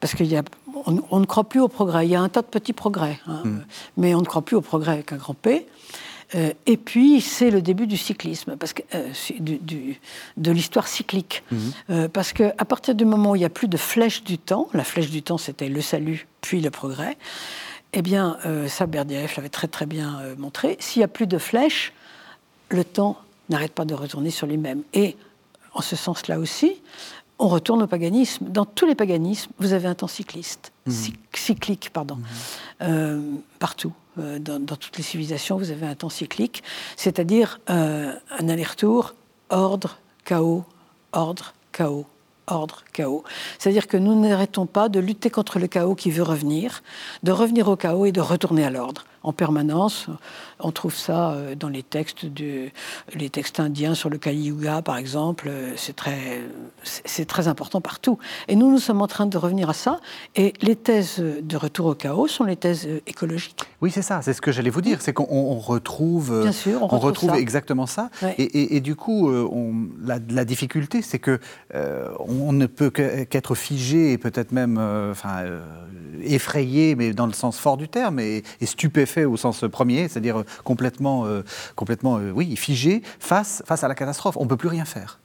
parce qu'il y a on, ne croit plus au progrès. Il y a un tas de petits progrès, hein. mm. mais on ne croit plus au progrès avec un grand P. Euh, et puis, c'est le début du cyclisme, parce que, euh, du, de l'histoire cyclique. Mhm. parce qu'à partir du moment où il n'y a plus de flèche du temps, la flèche du temps, c'était le salut, puis le progrès, eh bien, ça, Berdyaev l'avait très très bien montré, s'il n'y a plus de flèche, le temps n'arrête pas de retourner sur lui-même. Et en ce sens-là aussi, on retourne au paganisme. Dans tous les paganismes, vous avez un temps cycliste, mhm. cyclique, pardon, mhm. euh, partout. Euh, dans, toutes les civilisations, vous avez un temps cyclique, c'est-à-dire euh, un aller-retour, ordre, chaos, ordre, chaos, ordre, chaos. C'est-à-dire que nous n'arrêtons pas de lutter contre le chaos qui veut revenir, de revenir au chaos et de retourner à l'ordre en permanence. On trouve ça euh, dans les textes, de, les textes indiens sur le Kali Yuga, par exemple. C'est très, c'est très important partout. Et nous, nous sommes en train de revenir à ça. Et les thèses de retour au chaos sont les thèses écologiques. Oui, c'est ça. C'est ce que j'allais vous dire. C'est qu'on retrouve, Bien sûr, on, retrouve, exactement ça. Et, du coup, euh, on, la, difficulté, c'est que euh, on ne peut qu'être figé et peut-être même, enfin, effrayé, mais dans le sens fort du terme, et, et stupéfait fait au sens premier, c'est-à-dire complètement, euh, complètement euh, oui, figé face, face à la catastrophe. On ne peut plus rien faire.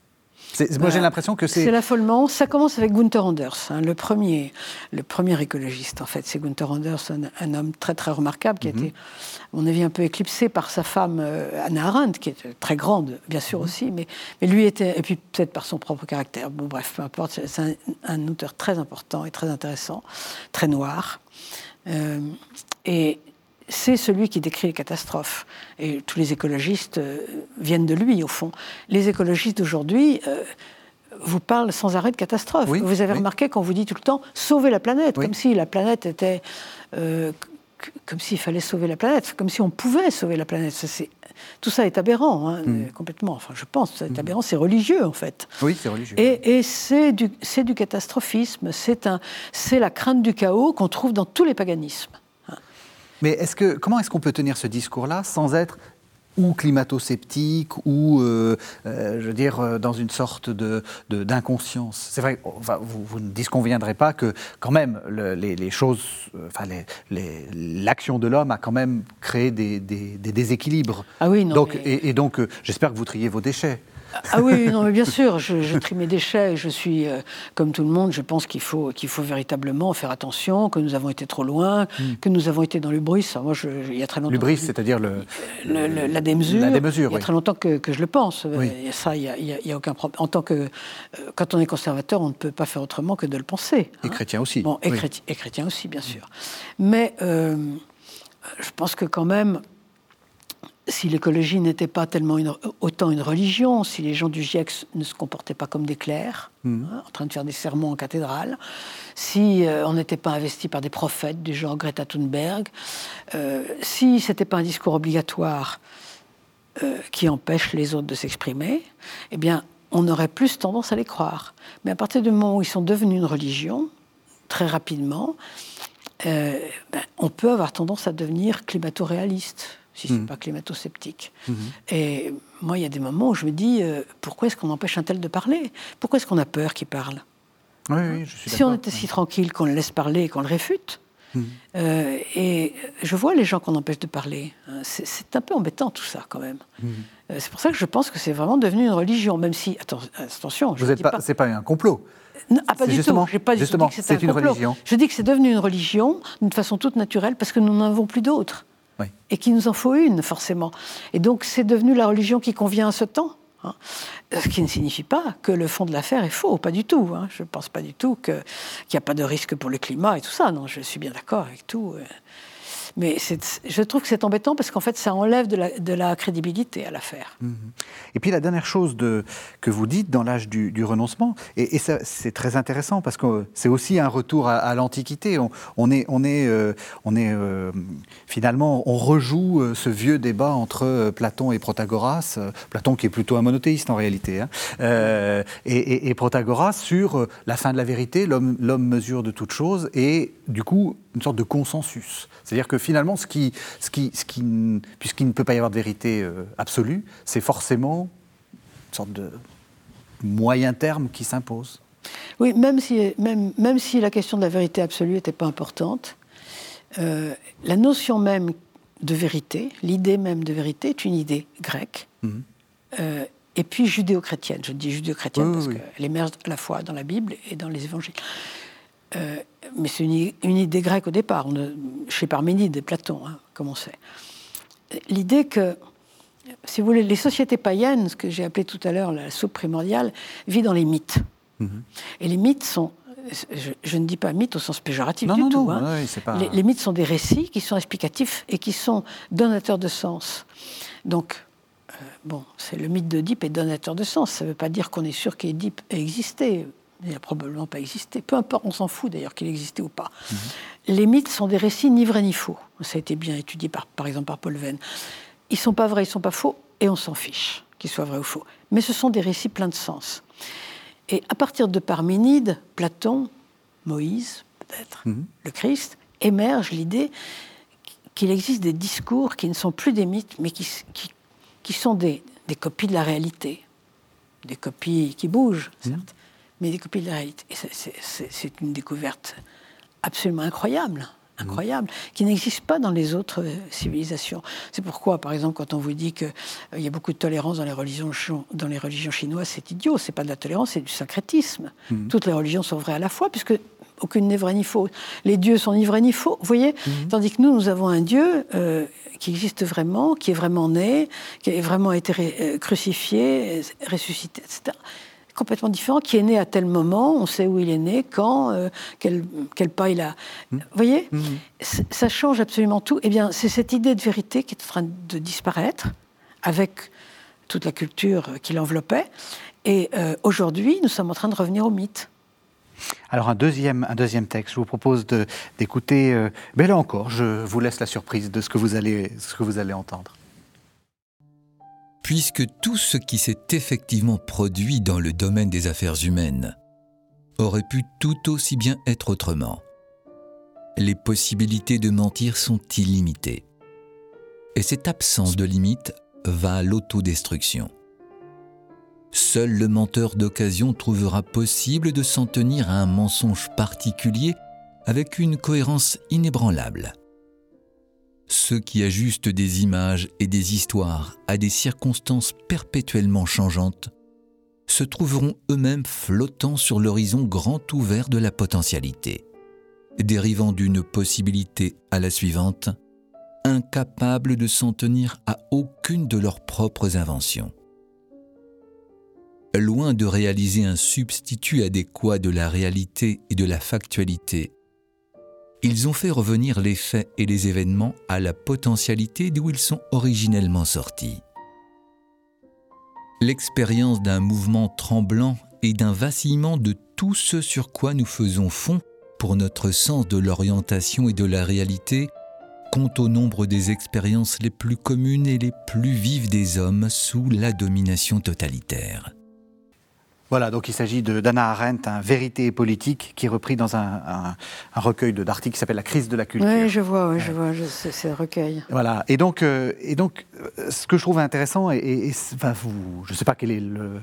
Moi, j'ai l'impression que c'est. C'est l'affolement. Ça commence avec Gunther Anders, hein, le, premier, le premier écologiste, en fait. C'est Gunther Anders, un, homme très, très remarquable qui a mhm. été, à mon avis, un peu éclipsé par sa femme euh, Anna Arendt, qui est très grande, bien sûr mhm. aussi, mais, mais lui était. Et puis peut-être par son propre caractère. Bon, bref, peu importe. C'est un, un, auteur très important et très intéressant, très noir. et c'est celui qui décrit les catastrophes. Et tous les écologistes euh, viennent de lui, au fond. Les écologistes d'aujourd'hui euh, vous parlent sans arrêt de catastrophes. vous avez remarqué qu'on vous dit tout le temps sauver la planète, comme si la planète était. Euh, comme s'il fallait sauver la planète, comme si on pouvait sauver la planète. Ça, tout ça est aberrant, hein, hmm. complètement. Enfin, je pense, c'est hmm. aberrant, c'est religieux en fait. Oui, c'est religieux. Et, et c'est du, du catastrophisme, c'est la crainte du chaos qu'on trouve dans tous les paganismes. Mais est-ce que, comment est-ce qu'on peut tenir ce discours-là sans être ou climato-sceptique, ou, euh, euh, je veux dire, euh, dans une sorte de, d'inconscience? C'est vrai, vous, vous, ne disconviendrez pas que, quand même, les, choses, enfin, l'action de l'homme a quand même créé des, déséquilibres. Ah oui, non. Donc, et, et, donc, j'espère que vous triez vos déchets. Ah oui, non, mais bien sûr, je, trie mes déchets. Je suis, euh, comme tout le monde, je pense qu'il faut, qu'il faut véritablement faire attention, que nous avons été trop loin, hmm. que nous avons été dans le bruit. moi, je, il y a très longtemps. Le c'est-à-dire le, la démesure. La démesure, Il y a très longtemps que, je le pense. Et ça, il n'y a, aucun problème. En tant que, euh, quand on est conservateur, on ne peut pas faire autrement que de le penser. Et hein. chrétien aussi. Bon, et, chrétien, et, chrétien, aussi, bien sûr. Mais euh, je pense que quand même si l'écologie n'était pas tellement autant une religion, si les gens du GIEC ne se comportaient pas comme des clercs, mmh. hein, en train de faire des sermons en cathédrale, si euh, on n'était pas investi par des prophètes du genre Greta Thunberg, euh, si ce n'était pas un discours obligatoire euh, qui empêche les autres de s'exprimer, eh bien, on aurait plus tendance à les croire. Mais à partir du moment où ils sont devenus une religion, très rapidement, ben, on peut avoir tendance à devenir climato-réaliste si ce n'est mhm. pas climato-sceptique. Mhm. Et moi, il y a des moments où je me dis, euh, pourquoi est-ce qu'on empêche un tel de parler? Pourquoi est-ce qu'on a peur qu'il parle? Oui, oui, je suis Si on était si tranquille qu'on le laisse parler et qu'on le réfute, mhm. euh, et je vois les gens qu'on empêche de parler. Hein, c'est un peu embêtant tout ça quand même. Euh, c'est pour ça que je pense que c'est vraiment devenu une religion, même si, attention, je pas, C'est pas un complot. Non, ah, pas du tout. Pas justement, c'est une religion. Je dis que c'est devenu une religion d'une façon toute naturelle parce que nous n'en avons plus d'autres. Et qu'il nous en faut une, forcément. Et donc, c'est devenu la religion qui convient à ce temps. Hein. Ce qui ne signifie pas que le fond de l'affaire est faux, pas du tout. Hein. Je ne pense pas du tout qu'il n'y a pas de risque pour le climat et tout ça. Non, je suis bien d'accord avec tout. Euh. Mais je trouve que c'est embêtant parce qu'en fait, ça enlève de la, crédibilité à l'affaire. Mhm. Et puis la dernière chose que vous dites dans l'âge du, renoncement, et, c'est très intéressant parce que c'est aussi un retour à, l'Antiquité. On, est, euh, euh, finalement, on rejoue euh, ce vieux débat entre Platon et Protagoras. Platon qui est plutôt un monothéiste en réalité, hein, et, et, Protagoras sur la fin de la vérité, l'homme mesure de toute chose, et du coup une sorte de consensus. C'est-à-dire que finalement, ce qui, ce qui, ce qui, puisqu'il ne peut pas y avoir de vérité euh, absolue, c'est forcément une sorte de moyen terme qui s'impose. Oui, même si, même, même si la question de la vérité absolue n'était pas importante, euh, la notion même de vérité, l'idée même de vérité est une idée grecque, mhm. euh, et puis judéo-chrétienne. Je dis judéo-chrétienne parce qu'elle émerge à la fois dans la Bible et dans les évangiles. Euh, mais c'est une, idée grecque au départ, chez Parménide et Platon, hein, comme on sait. L'idée que, si vous voulez, les sociétés païennes, ce que j'ai appelé tout à l'heure la soupe primordiale, vit dans les mythes. Mhm. Et les mythes sont je, ne dis pas mythes au sens péjoratif du tout. Hein. les, mythes sont des récits qui sont explicatifs et qui sont donateurs de sens. Donc, euh, bon, c'est le mythe d'Oedipe est donateur de sens. Ça ne veut pas dire qu'on est sûr qu'Oedipe ait existé. Il n'a probablement pas existé. Peu importe, on s'en fout d'ailleurs qu'il existait ou pas. Mhm. Les mythes sont des récits ni vrais ni faux. Ça a été bien étudié par, par exemple par Paul Venn. Ils sont pas vrais, ils sont pas faux, et on s'en fiche qu'ils soient vrais ou faux. Mais ce sont des récits pleins de sens. Et à partir de Parménide, Platon, Moïse, peut-être, mhm. le Christ, émerge l'idée qu'il existe des discours qui ne sont plus des mythes, mais qui, qui, sont des, des, copies de la réalité. Des copies qui bougent, mhm. certes, mais des copies de la réalité. C'est une découverte absolument incroyable incroyable, qui n'existe pas dans les autres euh, civilisations. C'est pourquoi, par exemple, quand on vous dit qu'il euh, y a beaucoup de tolérance dans les religions, dans les religions chinoises, c'est idiot. C'est pas de la tolérance, c'est du syncrétisme. Mhm. Toutes les religions sont vraies à la fois, puisque aucune n'est vraie ni fausse. Les dieux sont ni vrais ni faux, vous voyez mhm. Tandis que nous, nous avons un Dieu euh, qui existe vraiment, qui est vraiment né, qui a vraiment été crucifié, ressuscité, etc complètement différent, qui est né à tel moment, on sait où il est né, quand, euh, quel, pas il a. Mmh. Vous voyez mmh. Ça change absolument tout. Eh bien, c'est cette idée de vérité qui est en train de disparaître avec toute la culture qui l'enveloppait. Et euh, aujourd'hui, nous sommes en train de revenir au mythe. Alors un deuxième, un deuxième texte, je vous propose d'écouter, euh, mais là encore, je vous laisse la surprise de ce que vous allez, ce que vous allez entendre puisque tout ce qui s'est effectivement produit dans le domaine des affaires humaines aurait pu tout aussi bien être autrement. Les possibilités de mentir sont illimitées. Et cette absence de limite va à l'autodestruction. Seul le menteur d'occasion trouvera possible de s'en tenir à un mensonge particulier avec une cohérence inébranlable ceux qui ajustent des images et des histoires à des circonstances perpétuellement changeantes se trouveront eux-mêmes flottants sur l'horizon grand ouvert de la potentialité, dérivant d'une possibilité à la suivante, incapables de s'en tenir à aucune de leurs propres inventions. Loin de réaliser un substitut adéquat de la réalité et de la factualité ils ont fait revenir les faits et les événements à la potentialité d'où ils sont originellement sortis. L'expérience d'un mouvement tremblant et d'un vacillement de tout ce sur quoi nous faisons fond pour notre sens de l'orientation et de la réalité compte au nombre des expériences les plus communes et les plus vives des hommes sous la domination totalitaire. Voilà, donc il s'agit d'Anna Arendt, un Vérité politique, qui est repris dans un, recueil d'articles qui s'appelle La crise de la culture. Oui, je vois, je vois, c'est un recueil. Voilà, et donc, euh, et donc euh, ce que je trouve intéressant, et, enfin, vous, je ne sais pas quel est le,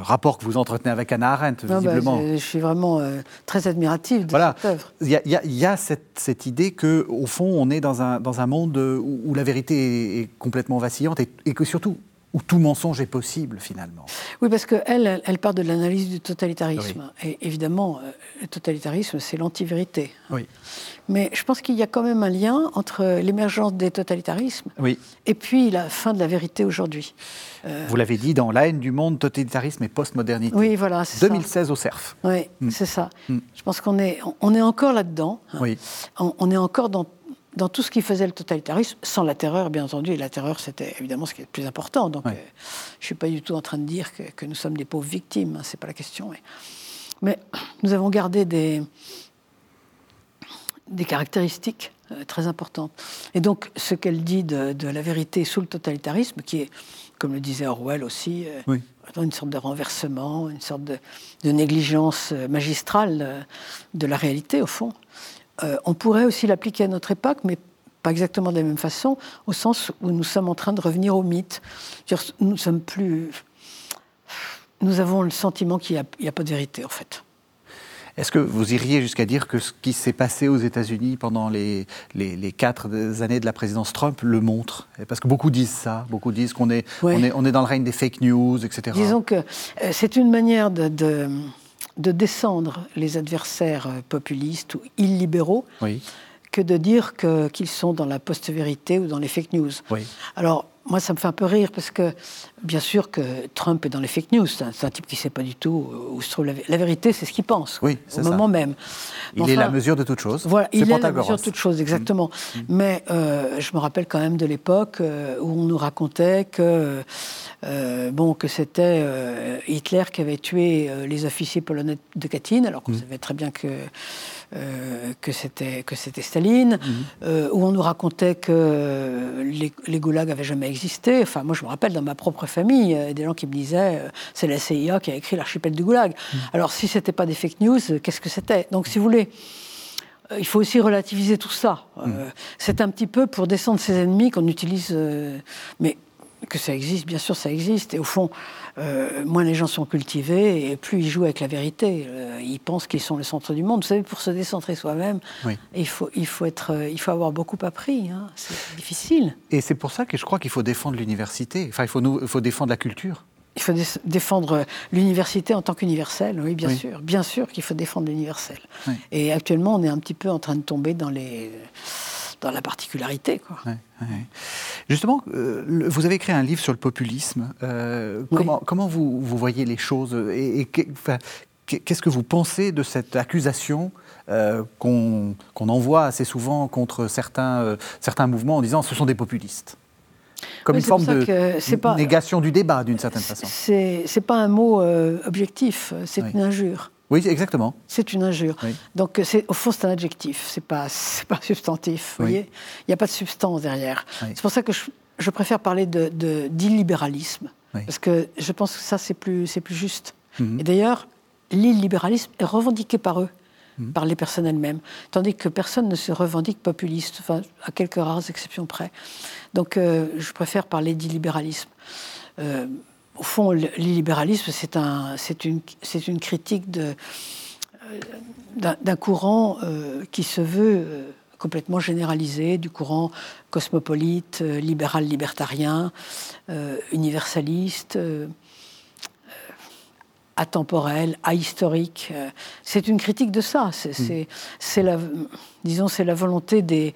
rapport que vous entretenez avec Anna Arendt, bah, visiblement. je, suis vraiment euh, très admirative de cette œuvre. Il y a, cette, idée qu'au fond, on est dans un, dans un monde où, la vérité est, complètement vacillante et que surtout, où tout mensonge est possible finalement. Oui, parce qu'elle, elle, part de l'analyse du totalitarisme. Et évidemment, euh, le totalitarisme, c'est l'anti-vérité. Oui. Mais je pense qu'il y a quand même un lien entre l'émergence des totalitarismes oui. et puis la fin de la vérité aujourd'hui. Euh, Vous l'avez dit dans La haine du monde, totalitarisme et postmodernité. Oui, voilà, c'est 2016 au CERF. Oui, mm. c'est ça. Mm. Je pense qu'on est, on est encore là-dedans. Oui. on est encore dans dans tout ce qui faisait le totalitarisme, sans la terreur, bien entendu, et la terreur, c'était évidemment ce qui est le plus important. Donc, euh, je ne suis pas du tout en train de dire que, nous sommes des pauvres victimes, hein, c'est pas la question. Mais, nous avons gardé des, des caractéristiques euh, très importantes. Et donc, ce qu'elle dit de, la vérité sous le totalitarisme, qui est, comme le disait Orwell aussi, euh, une sorte de renversement, une sorte de, de négligence magistrale de la réalité, au fond. Euh, on pourrait aussi l'appliquer à notre époque, mais pas exactement de la même façon, au sens où nous sommes en train de revenir au mythe. Nous sommes plus. Nous avons le sentiment qu'il n'y a, pas de vérité, en fait. Est-ce que vous iriez jusqu'à dire que ce qui s'est passé aux États-Unis pendant les, les, quatre années de la présidence Trump le montre? Parce que beaucoup disent ça, beaucoup disent qu'on est, on est, on est dans le règne des fake news, etc. Disons que euh, c'est une manière de, de, descendre les adversaires populistes ou illibéraux. que de dire qu'ils sont dans la post-vérité ou dans les fake news. Oui. Alors, moi, ça me fait un peu rire parce que, bien sûr, que Trump est dans les fake news. C'est un, type qui ne sait pas du tout où se trouve la, la vérité, c'est ce qu'il pense. Oui, au moment même. il est la mesure de toute chose. Voilà, il est la mesure de toute chose, exactement. Mm. Mm. Mais euh, je me rappelle quand même de l'époque euh, où on nous racontait que, euh, bon, que c'était Hitler qui avait tué les officiers polonais de Katyn, alors qu'on mm. savait très bien que euh, que c'était que c'était Staline, euh, où on nous racontait que les, les goulags n'avaient jamais existé. Enfin, moi, je me rappelle dans ma propre famille, euh, des gens qui me disaient c'est la CIA qui a écrit l'archipel du goulag. Mhm. Alors, si c'était pas des fake news, qu'est-ce que c'était? Donc, si vous voulez. Il faut aussi relativiser tout ça. Mhm. c'est un petit peu pour descendre ses ennemis qu'on utilise. mais que ça existe, bien sûr, ça existe. Et au fond, euh, moins les gens sont cultivés et plus ils jouent avec la vérité. Euh, ils pensent qu'ils sont le centre du monde. Vous savez, pour se décentrer soi-même, il, faut, il, faut être, euh, il faut avoir beaucoup appris. Hein. C'est difficile. Et c'est pour ça que je crois qu'il faut défendre l'université. Enfin, il faut, nous, il faut défendre la culture. Il faut défendre l'université en tant qu'universelle, oui, bien sûr. Bien sûr qu'il faut défendre l'universel. Et actuellement, on est un petit peu en train de tomber dans les dans la particularité. Quoi. Justement, euh, vous avez écrit un livre sur le populisme. Euh, comment, comment vous, vous, voyez les choses et, qu'est-ce que vous pensez de cette accusation euh, qu'on envoie assez souvent contre certains, certains mouvements en disant ce sont des populistes? Comme une forme de pas, négation du débat, d'une certaine façon. C'est pas un mot objectif, c'est une injure. Oui, exactement. C'est une injure. Donc, au fond, c'est un adjectif, c'est pas, pas substantif. Vous voyez Il n'y a pas de substance derrière. C'est pour ça que je, préfère parler d'illibéralisme. De, parce que je pense que ça, c'est plus, plus juste. Mhm. Et d'ailleurs, l'illibéralisme est revendiqué par eux, mhm. par les personnes elles-mêmes. Tandis que personne ne se revendique populiste, enfin, à quelques rares exceptions près. Donc, euh, je préfère parler d'illibéralisme. Euh, au fond, l'illibéralisme, c'est un, une, une, critique euh, d'un courant euh, qui se veut euh, complètement généralisé, du courant cosmopolite, libéral-libertarien, universaliste, atemporel, ahistorique. C'est une critique de ça. C'est mm. la, disons, c'est la volonté des,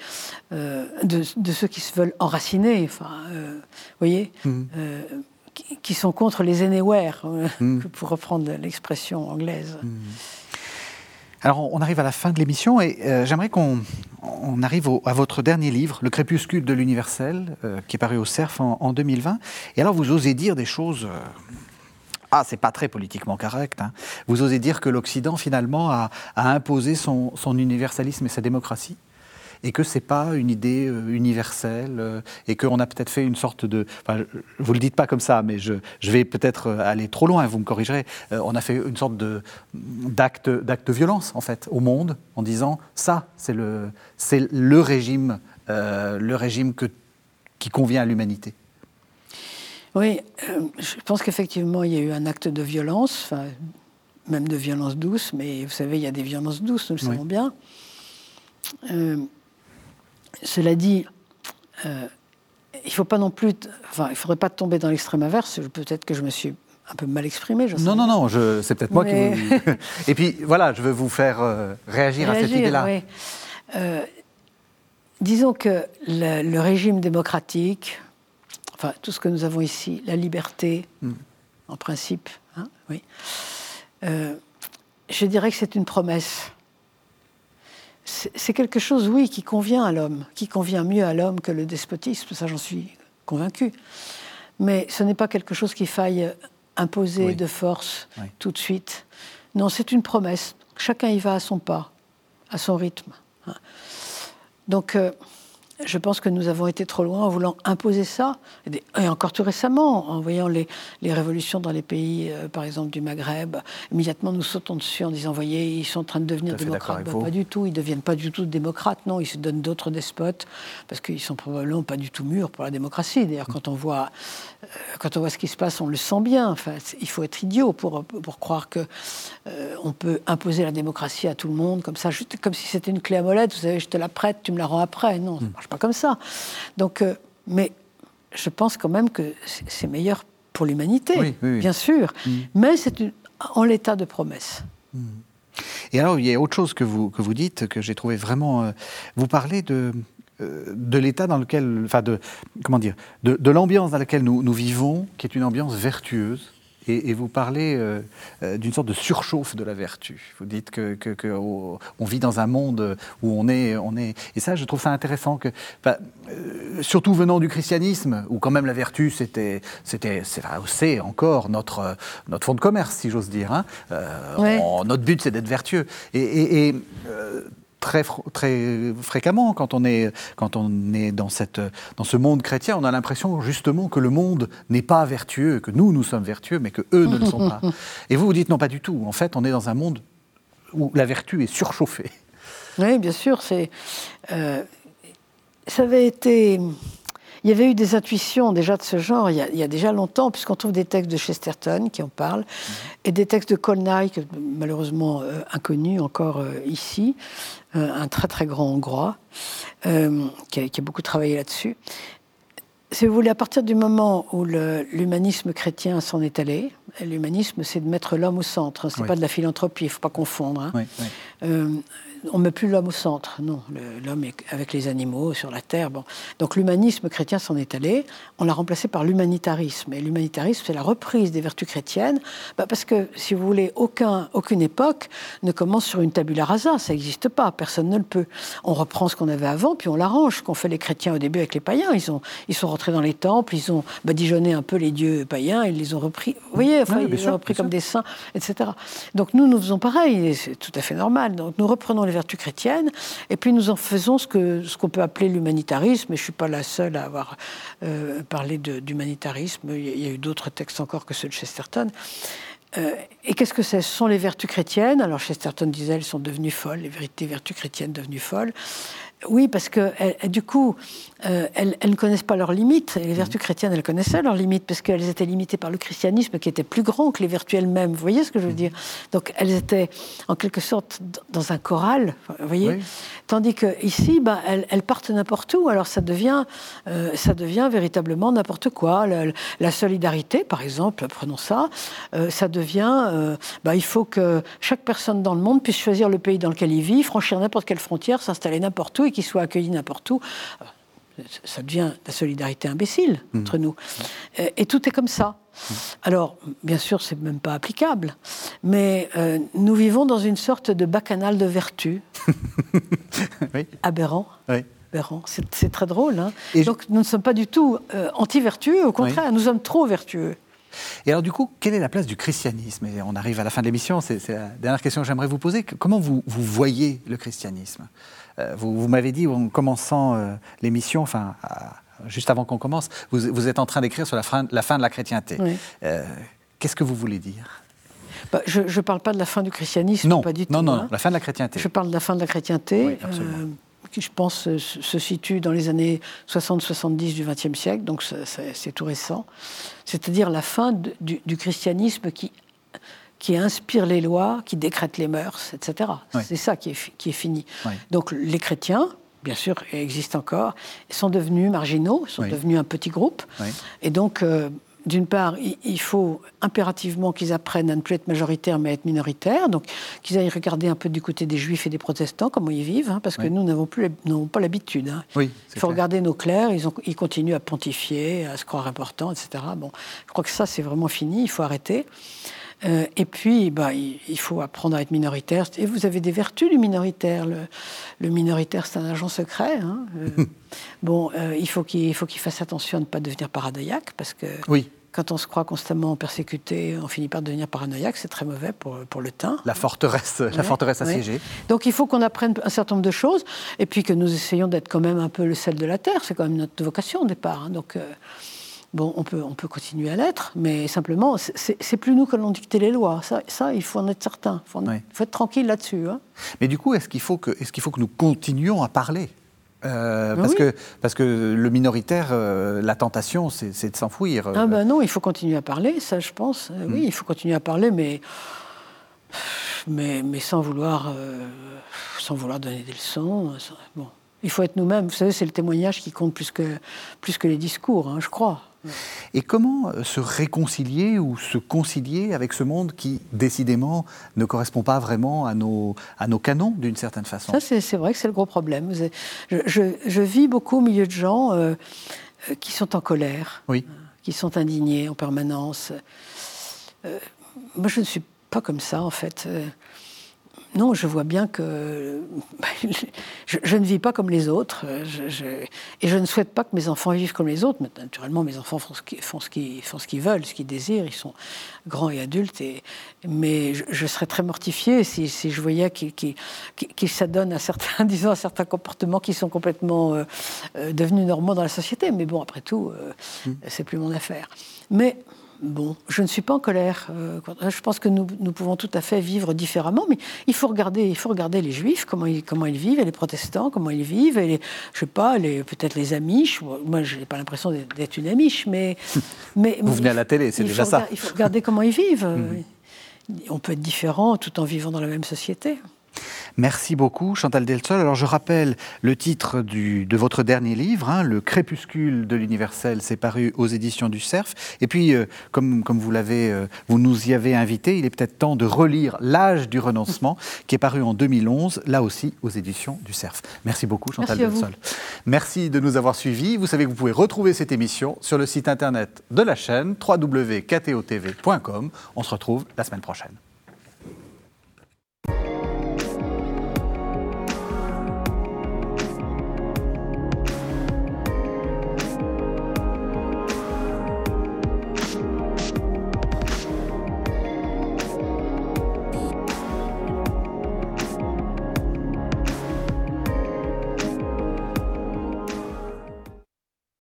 de, ceux qui se veulent enraciner. Enfin, voyez. Mm qui sont contre les anywhere, euh, hmm. pour reprendre l'expression anglaise. Hmm. Alors, on arrive à la fin de l'émission et euh, j'aimerais qu'on arrive à votre dernier livre, Le crépuscule de l'universel, euh, qui est paru au CERF en, 2020. Et alors, vous osez dire des choses. ah, c'est pas très politiquement correct. Hein. Vous osez dire que l'Occident, finalement, a, imposé son, universalisme et sa démocratie et que c'est pas une idée euh, universelle euh, et qu'on a peut-être fait une sorte de. Enfin, vous le dites pas comme ça, mais je, je vais peut-être euh, aller trop loin. Vous me corrigerez. on a fait une sorte de d'acte d'acte de violence en fait au monde en disant ça c'est le c'est le régime le régime que, qui convient à l'humanité. Oui, je pense qu'effectivement il y a eu un acte de violence, même de violence douce, mais vous savez il y a des violences douces, nous le savons bien. Cela dit, euh, il faut pas non plus, enfin, il faudrait pas tomber dans l'extrême inverse. Peut-être que je me suis un peu mal exprimé. Non, non, non, c'est peut-être moi qui vous... Et puis voilà, je veux vous faire euh, réagir, à cette idée-là. Euh, disons que le, régime démocratique, enfin tout ce que nous avons ici, la liberté, hmm. en principe, hein, oui, je dirais que c'est une promesse c'est quelque chose, oui, qui convient à l'homme, qui convient mieux à l'homme que le despotisme, ça j'en suis convaincu. Mais ce n'est pas quelque chose qu'il faille imposer de force tout de suite. Non, c'est une promesse. Chacun y va à son pas, à son rythme. Hein. Donc, euh, je pense que nous avons été trop loin en voulant imposer ça. Et encore tout récemment, en voyant les, révolutions dans les pays, euh, par exemple du Maghreb, immédiatement nous sautons dessus en disant, voyez, ils sont en train de devenir démocrates. pas du tout, ils ne deviennent pas du tout démocrates, non, ils se donnent d'autres despotes, parce qu'ils sont probablement pas du tout mûrs pour la démocratie. D'ailleurs, quand on voit, euh, quand on voit ce qui se passe, on le sent bien. Enfin, il faut être idiot pour, pour croire que euh, on peut imposer la démocratie à tout le monde, comme ça, juste comme si c'était une clé à molette, vous savez, je te la prête, tu me la rends après. Non, hmm pas comme ça. Donc, euh, mais je pense quand même que c'est meilleur pour l'humanité, bien sûr. Mm. Mais c'est en l'état de promesse. Mm. Et alors, il y a autre chose que vous, que vous dites que j'ai trouvé vraiment. Euh, vous parlez de, euh, de l'état dans lequel. Enfin, de. Comment dire De, de l'ambiance dans laquelle nous, nous vivons, qui est une ambiance vertueuse et, vous parlez euh, euh, d'une sorte de surchauffe de la vertu. Vous dites que, on vit dans un monde où on est, on est, et ça, je trouve ça intéressant que, euh, surtout venant du christianisme, où quand même la vertu, c'était, c'était, c'est encore notre notre fond de commerce, si j'ose dire. Hein. notre but, c'est d'être vertueux. Et, et très, très fréquemment quand on est, quand on est dans, cette, dans ce monde chrétien, on a l'impression justement que le monde n'est pas vertueux, que nous, nous sommes vertueux, mais que eux ne le sont pas. Et vous, vous dites non, pas du tout. En fait, on est dans un monde où la vertu est surchauffée. Oui, bien sûr. C'est, euh, ça avait été il y avait eu des intuitions déjà de ce genre il y a, déjà longtemps, puisqu'on trouve des textes de Chesterton qui en parlent, et des textes de Colnay, malheureusement euh, inconnus encore euh, ici, euh, un très très grand hongrois, qui a, beaucoup travaillé là-dessus. Si vous voulez, à partir du moment où l'humanisme chrétien s'en est allé, l'humanisme, c'est de mettre l'homme au centre, c'est n'est pas de la philanthropie, il ne faut pas confondre. Hein on ne met plus l'homme au centre, non. L'homme est avec les animaux, sur la terre. Bon. Donc l'humanisme chrétien s'en est allé. On l'a remplacé par l'humanitarisme. Et l'humanitarisme, c'est la reprise des vertus chrétiennes. Bah, parce que, si vous voulez, aucun, aucune époque ne commence sur une tabula rasa. Ça n'existe pas. Personne ne le peut. On reprend ce qu'on avait avant, puis on l'arrange. Ce qu'ont fait les chrétiens au début avec les païens. Ils, ont, ils sont rentrés dans les temples, ils ont badigeonné un peu les dieux païens, ils les ont repris. Vous voyez, enfin, ils les ont repris comme des saints, etc. Donc nous, nous faisons pareil. C'est tout à fait normal. Donc nous reprenons les vertus chrétiennes, et puis nous en faisons ce qu'on ce qu'on peut appeler l'humanitarisme, et je ne suis pas la seule à avoir euh, parlé d'humanitarisme, il y a eu d'autres textes encore que ceux de Chesterton. Euh, et qu'est-ce que c'est? Ce sont les vertus chrétiennes. Alors Chesterton disait elles sont devenues folles, les vérités vertus chrétiennes devenues folles. Oui, parce que du coup, euh, elles, ne connaissent pas leurs limites. Et les vertus chrétiennes, elles connaissaient leurs limites parce qu'elles étaient limitées par le christianisme qui était plus grand que les vertus elles-mêmes. Vous voyez ce que je veux dire Donc elles étaient en quelque sorte dans un choral, vous voyez Tandis que ici, bah, elles, partent n'importe où. Alors ça devient, euh, ça devient véritablement n'importe quoi. La, solidarité, par exemple, prenons ça, euh, ça devient, bah, il faut que chaque personne dans le monde puisse choisir le pays dans lequel il vit, franchir n'importe quelle frontière, s'installer n'importe où et qu'il soit accueilli n'importe où ça devient la solidarité imbécile mmh. entre nous. Euh, et tout est comme ça. Mmh. Alors, bien sûr, c'est même pas applicable, mais euh, nous vivons dans une sorte de bacchanal de vertu. Aberrant. C'est très drôle. Hein. Donc, nous ne sommes pas du tout euh, anti-vertueux, au contraire, nous sommes trop vertueux. Et alors, du coup, quelle est la place du christianisme? Et on arrive à la fin de l'émission, c'est la dernière question que j'aimerais vous poser. Comment vous, vous voyez le christianisme? Euh, vous, m'avez dit en commençant euh, l'émission, enfin, juste avant qu'on commence, vous, êtes en train d'écrire sur la fin, la fin, de la chrétienté. Euh, qu'est-ce que vous voulez dire? Bah, je ne parle pas de la fin du christianisme, non, pas du tout. Non, non, la fin de la chrétienté. Je parle de la fin de la chrétienté, qui je pense se situe dans les années 60-70 du XXe siècle, donc c'est tout récent. C'est-à-dire la fin du, du, christianisme qui qui inspire les lois, qui décrète les mœurs, etc. C'est ça qui est, qui est fini. Donc les chrétiens, bien sûr, existent encore, sont devenus marginaux, sont devenus un petit groupe. Et donc, euh, d'une part, il faut impérativement qu'ils apprennent à ne plus être majoritaires, mais à être minoritaires. Donc, qu'ils aillent regarder un peu du côté des juifs et des protestants, comment ils vivent, hein, parce que nous n'avons plus, pas l'habitude. Hein. il faut regarder nos clercs, ils, ont, ils continuent à pontifier, à se croire importants, etc. Bon, je crois que ça, c'est vraiment fini, il faut arrêter. Euh, et puis, bah, il, faut apprendre à être minoritaire. Et vous avez des vertus du minoritaire. Le, minoritaire, c'est un agent secret. Hein. Euh, bon, euh, il faut qu'il fasse attention à ne pas devenir paranoïaque, parce que oui. quand on se croit constamment persécuté, on finit par devenir paranoïaque, c'est très mauvais pour, pour le teint. La forteresse, la forteresse assiégée. Donc il faut qu'on apprenne un certain nombre de choses, et puis que nous essayons d'être quand même un peu le sel de la terre, c'est quand même notre vocation au départ. Hein. Donc, bon, on peut, on peut continuer à l'être, mais simplement, c'est plus nous qui allons dicter les lois. Ça, ça, il faut en être certain. Il faut, être tranquille là-dessus. Hein. Mais du coup, est-ce qu'il faut, que, est faut que nous continuions à parler? Euh, parce, que, parce que le minoritaire, euh, la tentation, c'est de s'enfouir. Ah ben non, il faut continuer à parler, ça je pense. Oui, hmm. il faut continuer à parler, mais, mais, mais sans, vouloir, sans vouloir donner des leçons. Bon. Il faut être nous-mêmes. Vous savez, c'est le témoignage qui compte plus que, plus que les discours, hein, je crois. Et comment euh, se réconcilier ou se concilier avec ce monde qui, décidément, ne correspond pas vraiment à nos, à nos canons, d'une certaine façon? Ça, c'est vrai que c'est le gros problème. Je, vis beaucoup au milieu de gens euh, euh, qui sont en colère, oui. qui sont indignés en permanence. moi, je ne suis pas comme ça, en fait non, je vois bien que je, ne vis pas comme les autres. et je ne souhaite pas que mes enfants vivent comme les autres. naturellement, mes enfants font ce qu'ils font ce qu'ils veulent, ce qu'ils désirent. Ils sont grands et adultes. Et, mais je, serais très mortifiée si, je voyais qu'ils s'adonnent à certains, disons, à certains comportements qui sont complètement euh, euh, devenus normaux dans la société. Mais bon, après tout, euh, mmh. c'est plus mon affaire. Mais Bon, je ne suis pas en colère. Euh, je pense que nous, pouvons tout à fait vivre différemment, mais il faut regarder, il faut regarder les juifs, comment ils, comment ils vivent, et les protestants, comment ils vivent, et les, je sais pas, peut-être les amiches. Moi, je n'ai pas l'impression d'être une amiche, mais, mais vous venez à la télé, c'est déjà ça. Il faut regarder comment ils vivent. Mhm. On peut être différent tout en vivant dans la même société. Merci beaucoup, Chantal Delsol. Alors, je rappelle le titre de votre dernier livre, hein, Le crépuscule de l'universel, c'est paru aux éditions du Cerf. Et puis, euh, comme, comme vous, l'avez, euh, vous nous y avez invité, il est peut-être temps de relire L'âge du renoncement, qui est paru en 2011, là aussi aux éditions du Cerf. Merci beaucoup, Chantal Delsol. Merci de nous avoir suivis. Vous savez que vous pouvez retrouver cette émission sur le site internet de la chaîne www.ktotv.com. On se retrouve la semaine prochaine.